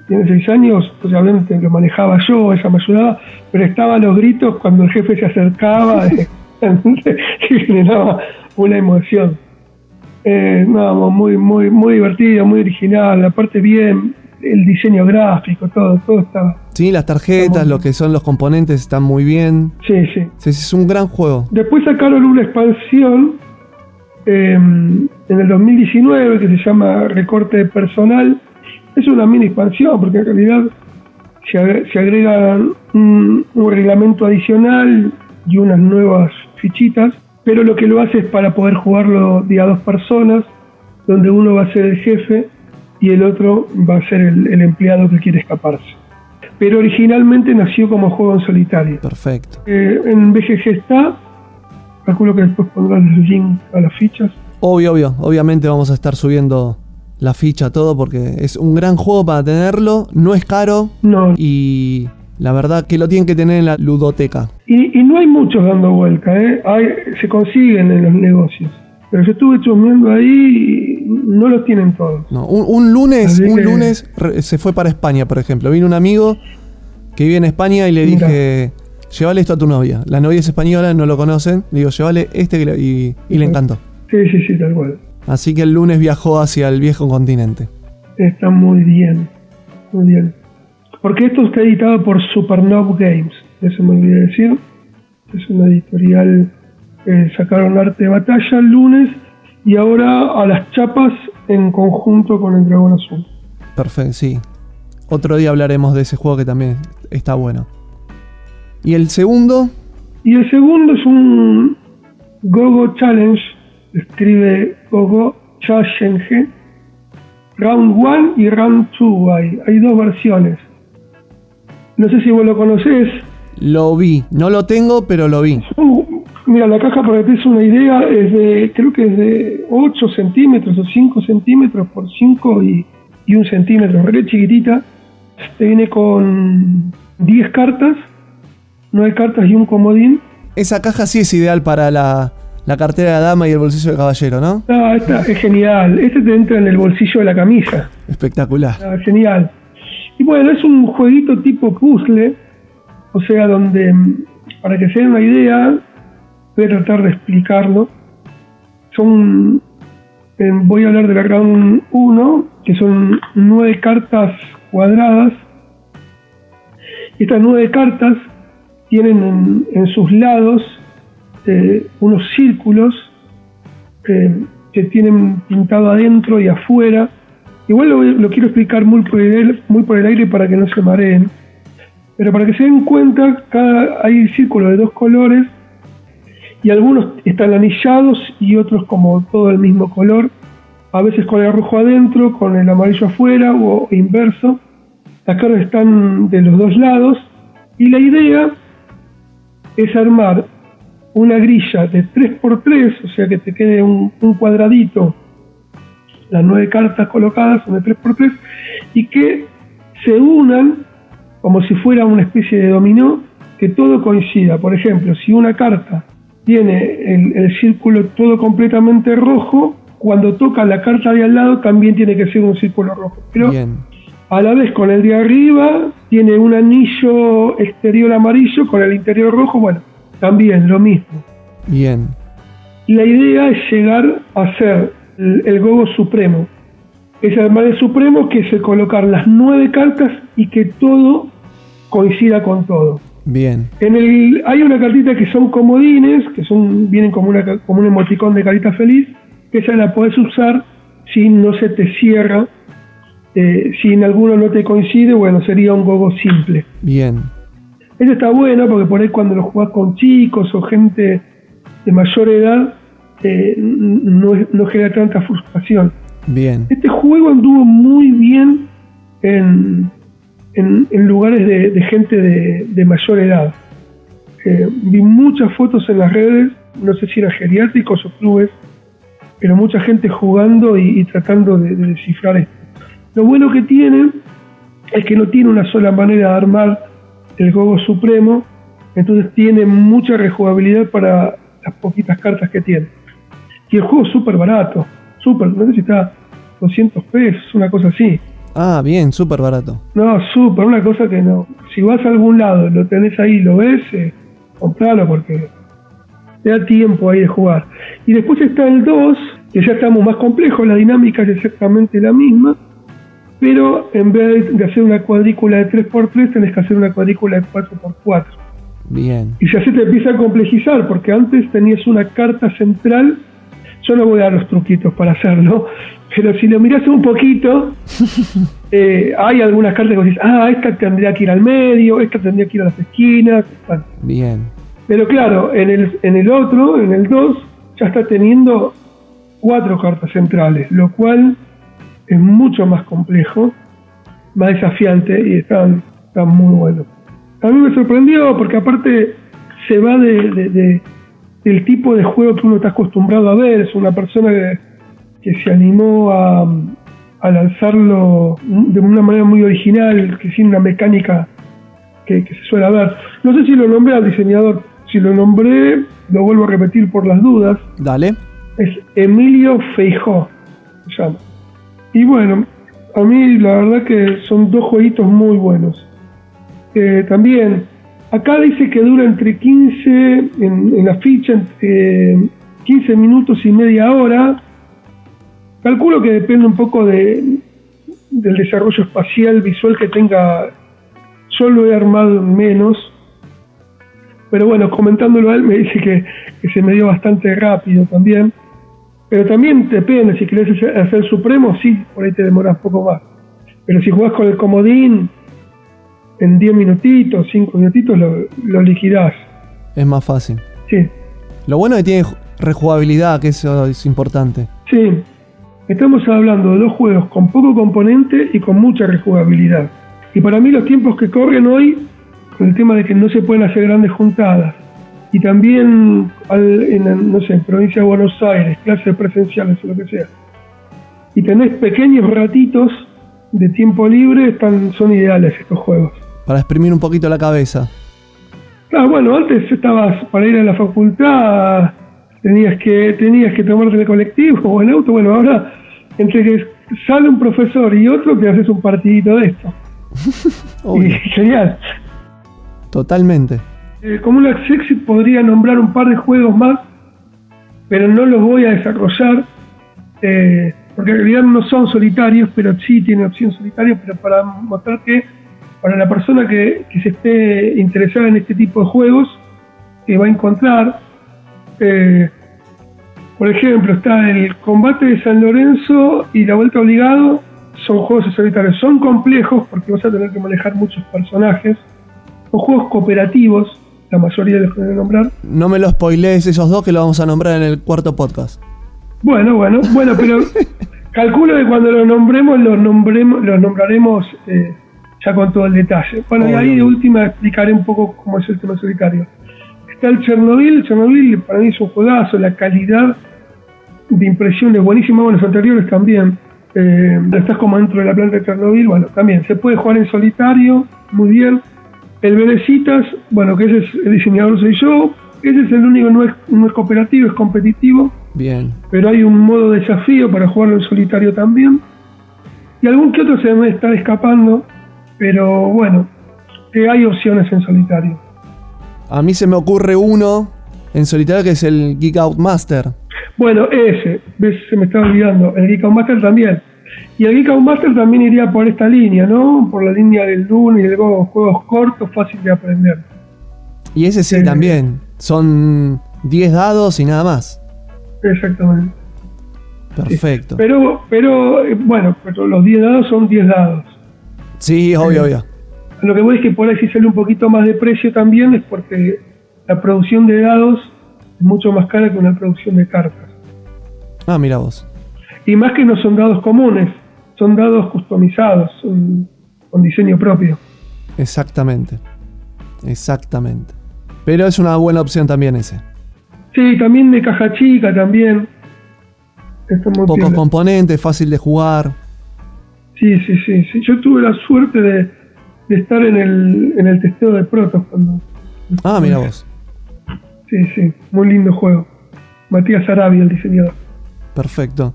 G: tiene seis años, pues obviamente lo manejaba yo, ella me ayudaba, pero estaban los gritos cuando el jefe se acercaba, que generaba una emoción. Eh, no, muy, muy, muy divertido, muy original, aparte bien, el diseño gráfico, todo, todo estaba.
B: Sí, las tarjetas, lo que son los componentes están muy bien.
G: Sí, sí.
B: Sí, es un gran juego.
G: Después sacaron una expansión eh, en el 2019 que se llama Recorte Personal. Es una mini expansión porque en realidad se, agre- se agrega un, un reglamento adicional y unas nuevas fichitas, pero lo que lo hace es para poder jugarlo de a dos personas, donde uno va a ser el jefe y el otro va a ser el, el empleado que quiere escaparse. Pero originalmente nació como juego en solitario.
B: Perfecto.
G: Eh, en BGG está. Calculo que después pondrán el link a las fichas.
B: Obvio, obvio. Obviamente vamos a estar subiendo la ficha, todo, porque es un gran juego para tenerlo. No es caro.
G: No.
B: Y la verdad que lo tienen que tener en la ludoteca.
G: Y, y no hay muchos dando vuelta, ¿eh? Hay- se consiguen en los negocios. Pero yo estuve chusmeando ahí y no los tienen todos.
B: No, un, un lunes, un
G: que-
B: lunes se fue para España, por ejemplo. Vino un amigo que vive en España y le
G: Mira.
B: dije, llévale esto a tu novia. La novia es española, no lo conocen. Le digo, llévale este y le encantó.
G: Sí, sí, sí, tal cual.
B: Así que el lunes viajó hacia el viejo continente.
G: Está muy bien. Muy bien. Porque esto está editado por Supernov Games. Eso me olvidé decir. Es una editorial que sacaron arte de batalla el lunes y ahora a las chapas en conjunto con el Dragón Azul.
B: Perfecto, sí. Otro día hablaremos de ese juego que también está bueno. Y el segundo,
G: Y el segundo es un Gogo Challenge, escribe Gogo Challenge, Round 1 y Round 2 hay, hay dos versiones. No sé si vos lo conocés.
B: lo vi. No lo tengo, pero lo vi.
G: Uh, mira, la caja para que te des una idea es de, creo que es de 8 centímetros o 5 centímetros por 5 y, y 1 centímetro, re chiquitita. Te viene con 10 cartas, 9 cartas y un comodín.
B: Esa caja sí es ideal para la, la cartera de dama y el bolsillo de caballero, ¿no?
G: Ah, esta es genial. Este te entra en el bolsillo de la camisa.
B: Espectacular.
G: Ah, genial. Y bueno, es un jueguito tipo puzzle. O sea, donde, mm, para que se den una idea, voy a tratar de explicarlo. Son, voy a hablar de la round 1, que son nueve cartas cuadradas. Estas nueve cartas tienen en, en sus lados eh, unos círculos eh, que tienen pintado adentro y afuera. Igual lo, quiero explicar muy por, el, aire para que no se mareen. Pero para que se den cuenta, cada, hay círculos de dos colores y algunos están anillados y otros como todo el mismo color. A veces con el rojo adentro, con el amarillo afuera o inverso. Las cartas están de los dos lados y la idea es armar una grilla de 3x3, o sea que te quede un cuadradito, las nueve cartas colocadas en el 3x3, y que se unan como si fuera una especie de dominó, que todo coincida. Por ejemplo, si una carta tiene el, el círculo todo completamente rojo. Cuando toca la carta de al lado también tiene que ser un círculo rojo. Pero
B: Bien.
G: a la vez con el de arriba tiene un anillo exterior amarillo con el interior rojo. Bueno, también lo mismo.
B: Bien.
G: La idea es llegar a ser el, el Gogo Supremo. Es armar el Supremo que es el colocar las nueve cartas y que todo coincida con todo.
B: Bien.
G: En el, hay una cartita que son comodines, que son vienen como, una, como un emoticón de carita feliz, que esa la puedes usar si no se te cierra. eh, si en alguno no te coincide, bueno, sería un gogo simple.
B: Bien.
G: Eso está bueno porque por ahí cuando lo jugás con chicos o gente de mayor edad, eh, no, no genera tanta frustración.
B: Bien.
G: Este juego anduvo muy bien en, en- en lugares de, de gente de, de mayor edad. Eh, vi muchas fotos en las redes, no sé si eran geriátricos o clubes, pero mucha gente jugando y, y tratando de, de descifrar esto. Lo bueno que tiene es que no tiene una sola manera de armar el Gogo Supremo, entonces tiene mucha rejugabilidad para las poquitas cartas que tiene. Y el juego es súper barato, súper, no sé si está 200 pesos, una cosa así.
B: Ah, bien, súper barato.
G: No, súper, una cosa que no. Si vas a algún lado, lo tenés ahí, lo ves, eh, compralo porque te da tiempo ahí de jugar. Y después está el 2, que ya estamos más complejos, la dinámica es exactamente la misma, pero en vez de hacer una cuadrícula de 3x3, tenés que hacer una cuadrícula de 4x4.
B: Bien.
G: Y ya se te empieza a complejizar, porque antes tenías una carta central. Yo no voy a dar los truquitos para hacerlo, pero si lo miras un poquito, eh, hay algunas cartas que dices, ah, esta tendría que ir al medio, esta tendría que ir a las esquinas. bueno.
B: Bien.
G: Pero claro, en el, en el otro, en el 2, ya está teniendo cuatro cartas centrales, lo cual es mucho más complejo, más desafiante y están, están muy buenos. A mí me sorprendió porque aparte se va de, de- de- del tipo de juego que uno está acostumbrado a ver, es una persona que, que se animó a, a lanzarlo de una manera muy original, que tiene una mecánica que, que se suele ver. No sé si lo nombré al diseñador, si lo nombré, lo vuelvo a repetir por las dudas,
B: Dale.
G: es Emilio Feijó, se llama. Y bueno, a mí la verdad que son dos jueguitos muy buenos. Eh, también, acá dice que dura entre 15, en, en la ficha, entre 15 minutos y media hora. Calculo que depende un poco de, del desarrollo espacial visual que tenga. Yo lo he armado en menos. Pero bueno, comentándolo a él me dice que, se me dio bastante rápido también. Pero también depende, si querés hacer Supremo, sí, por ahí te demoras un poco más. Pero si jugás con el comodín, en 10 minutitos, 5 minutitos lo, lo liquidás.
B: Es más fácil.
G: Sí,
B: Lo bueno es que tiene ju- rejugabilidad, que eso es importante.
G: sí. Estamos hablando de dos juegos con poco componente y con mucha rejugabilidad. Y para mí los tiempos que corren hoy, con el tema de que no se pueden hacer grandes juntadas, y también al- en, no sé, en provincia de Buenos Aires, clases presenciales o lo que sea, y tenés pequeños ratitos de tiempo libre, están, son ideales estos juegos.
B: Para exprimir un poquito la cabeza.
G: Ah, bueno, antes estabas para ir a la facultad, tenías que tenías que tomarte el colectivo o el auto. Bueno, ahora entre que sale un profesor y otro te haces un partidito de esto. Y genial.
B: Totalmente.
G: Eh, como una Exit podría nombrar un par de juegos más, pero no los voy a desarrollar eh, porque en realidad no son solitarios, pero sí tienen opción solitario, pero para mostrar que para la persona que, que se esté interesada en este tipo de juegos, que va a encontrar, eh, por ejemplo, está el combate de San Lorenzo y la vuelta obligado, son juegos solitarios, son complejos porque vas a tener que manejar muchos personajes, son juegos cooperativos, la mayoría de los que voy a nombrar,
B: No me lo spoilees esos dos que lo vamos a nombrar en el cuarto podcast.
G: Bueno, bueno, bueno, pero calculo que cuando los nombremos, los nombremos, los nombraremos eh, ya con todo el detalle. Bueno, y ahí de última explicaré un poco cómo es el tema solitario. Está el Chernobyl, Chernobyl para mí es un juegazo, la calidad de impresión es buenísima, bueno, los anteriores también. Eh, estás como dentro de la planta de Chernobyl, bueno, también se puede jugar en solitario, muy bien. El Verecitas, bueno, que ese es el diseñador soy yo, ese es el único, no es, no es cooperativo, es competitivo,
B: Bien.
G: pero hay un modo desafío para jugarlo en solitario también. Y algún que otro se me está escapando, pero bueno, que hay opciones en solitario.
B: A mí se me ocurre uno en solitario que es el Geek Out Master.
G: Bueno, ese, ves, se me está olvidando, el Geek Out Master también. Y el Geek Out Master también iría por esta línea, ¿no? Por la línea del Dune y del Go, juegos cortos, fácil de aprender.
B: Y ese sí
G: Eh.
B: también. Son 10 dados y nada más.
G: Exactamente.
B: Perfecto.
G: Pero, pero eh, bueno, pero los 10 dados son 10 dados.
B: Sí, obvio, obvio.
G: A Lo que voy es que por ahí si sale un poquito más de precio también es porque la producción de dados es mucho más cara que una producción de cartas.
B: Ah, mira vos.
G: Y más que no son dados comunes, son dados customizados, son con diseño propio.
B: Exactamente. Exactamente. Pero es una buena opción también ese.
G: Sí, también de caja chica también.
B: Pocos
G: piola.
B: componentes, fácil de jugar.
G: Sí, sí, sí, sí. Yo tuve la suerte de, de estar en el, en el testeo de Protos cuando.
B: Ah, mira vos.
G: Sí, sí, muy lindo juego. Matías Arabia, el diseñador.
B: Perfecto.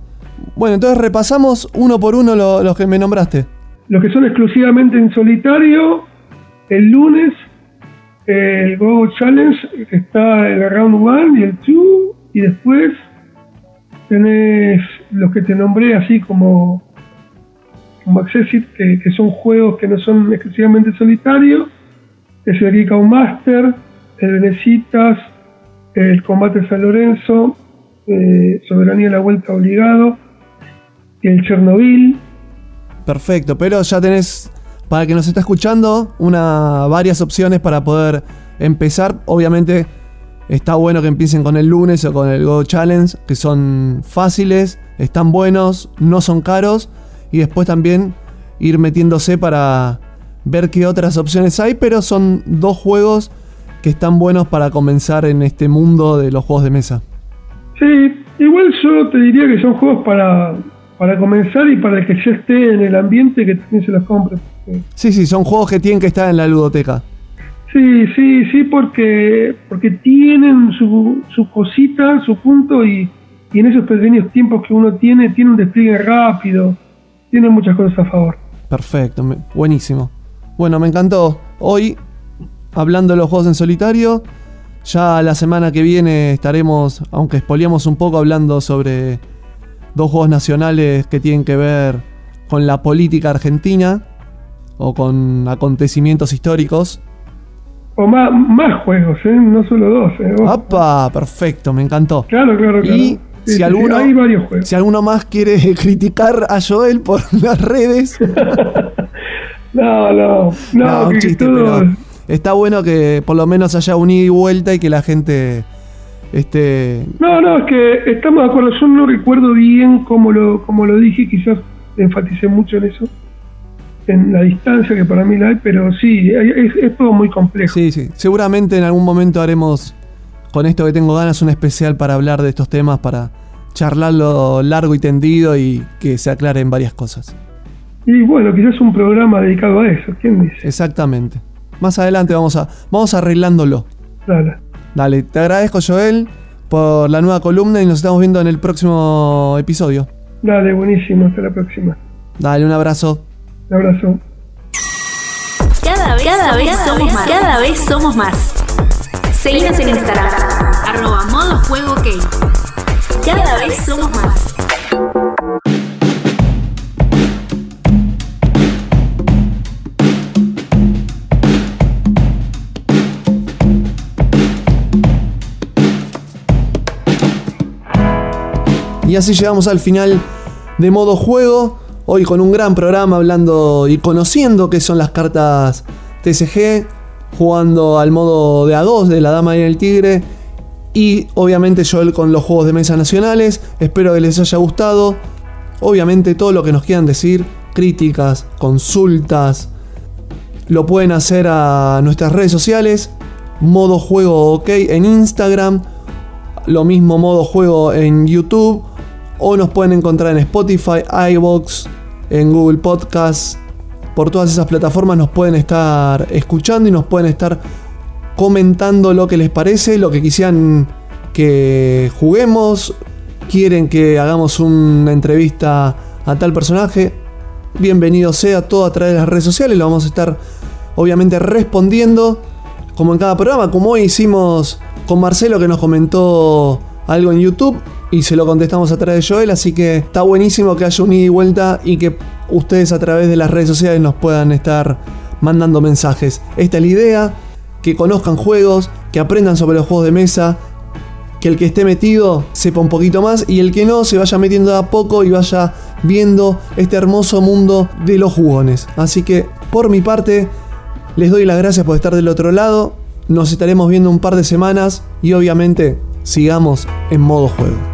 B: Bueno, entonces repasamos uno por uno lo- los que me nombraste.
G: Los que son exclusivamente en solitario, el lunes, el Go Challenge, que está el Round 1 y el 2, y después tenés los que te nombré así como, como Accessit, que, que son juegos que no son exclusivamente solitario, es el Geek Master, el Venecitas, el Combate San Lorenzo, eh, Soberanía a la Vuelta Obligado, el Chernobyl,
B: Perfecto, pero ya tenés, para que nos está escuchando, una, varias opciones para poder empezar. Obviamente está bueno que empiecen con el lunes o con el Go Challenge, que son fáciles, están buenos, no son caros. Y después también ir metiéndose para ver qué otras opciones hay, pero son dos juegos que están buenos para comenzar en este mundo de los juegos de mesa.
G: Sí, igual yo te diría que son juegos para, para comenzar y para el que ya esté en el ambiente que también se los compre.
B: Sí, sí, son juegos que tienen que estar en la ludoteca.
G: Sí, sí, sí, porque, porque tienen su, su cosita, su punto y, y en esos pequeños tiempos que uno tiene, tiene un despliegue rápido, tiene muchas cosas a favor.
B: Perfecto, buenísimo. Bueno, me encantó. Hoy, hablando de los juegos en solitario, ya la semana que viene estaremos, aunque expoliamos un poco, hablando sobre dos juegos nacionales que tienen que ver con la política argentina o con acontecimientos históricos.
G: O más, más juegos, ¿eh? no solo dos. ¿eh?
B: ¡Apa! Perfecto, me encantó.
G: Claro, claro, claro.
B: Y si alguno,
G: hay varios juegos.
B: si alguno más quiere criticar a Joel por las redes,
G: No, no, no,
B: No, un chiste,
G: todo-
B: pero está bueno que por lo menos haya un ida y vuelta y que la gente esté.
G: No, no, es que estamos de acuerdo. Yo no recuerdo bien cómo lo, cómo lo dije, quizás enfaticé mucho en eso, en la distancia que para mí la hay, pero sí, es todo muy complejo.
B: Sí, sí. Seguramente en algún momento haremos, con esto que tengo ganas, un especial para hablar de estos temas, para charlarlo largo y tendido y que se aclaren varias cosas.
G: Y bueno, quizás un programa dedicado a eso, ¿quién dice?
B: Exactamente. Más adelante vamos a vamos arreglándolo.
G: Dale.
B: Dale, te agradezco Joel por la nueva columna y nos estamos viendo en el próximo episodio.
G: Dale, buenísimo, hasta la próxima.
B: Dale, un abrazo.
G: Un abrazo.
D: Cada vez, cada vez somos más. Cada vez somos más. Seguinos en Instagram. Arroba modo juego ok. Cada vez somos más.
B: Y así llegamos al final de modo juego. Hoy con un gran programa hablando y conociendo qué son las cartas TCG. Jugando al modo de A2 de la Dama y el Tigre. Y obviamente Joel con los juegos de mesa nacionales. Espero que les haya gustado. Obviamente todo lo que nos quieran decir. Críticas, consultas. Lo pueden hacer a nuestras redes sociales. Modo juego ok en Instagram. Lo mismo modo juego en YouTube. O nos pueden encontrar en Spotify, iBox, en Google Podcast. Por todas esas plataformas nos pueden estar escuchando y nos pueden estar comentando lo que les parece, lo que quisieran que juguemos, quieren que hagamos una entrevista a tal personaje, bienvenido sea todo a través de las redes sociales, lo vamos a estar obviamente respondiendo como en cada programa, como hoy hicimos con Marcelo que nos comentó algo en YouTube y se lo contestamos a través de Joel, así que está buenísimo que haya un ida y vuelta y que ustedes a través de las redes sociales nos puedan estar mandando mensajes. Esta es la idea, que conozcan juegos, que aprendan sobre los juegos de mesa, que el que esté metido sepa un poquito más y el que no se vaya metiendo de a poco y vaya viendo este hermoso mundo de los jugones. Así que por mi parte, les doy las gracias por estar del otro lado. Nos estaremos viendo un par de semanas y obviamente sigamos en modo juego.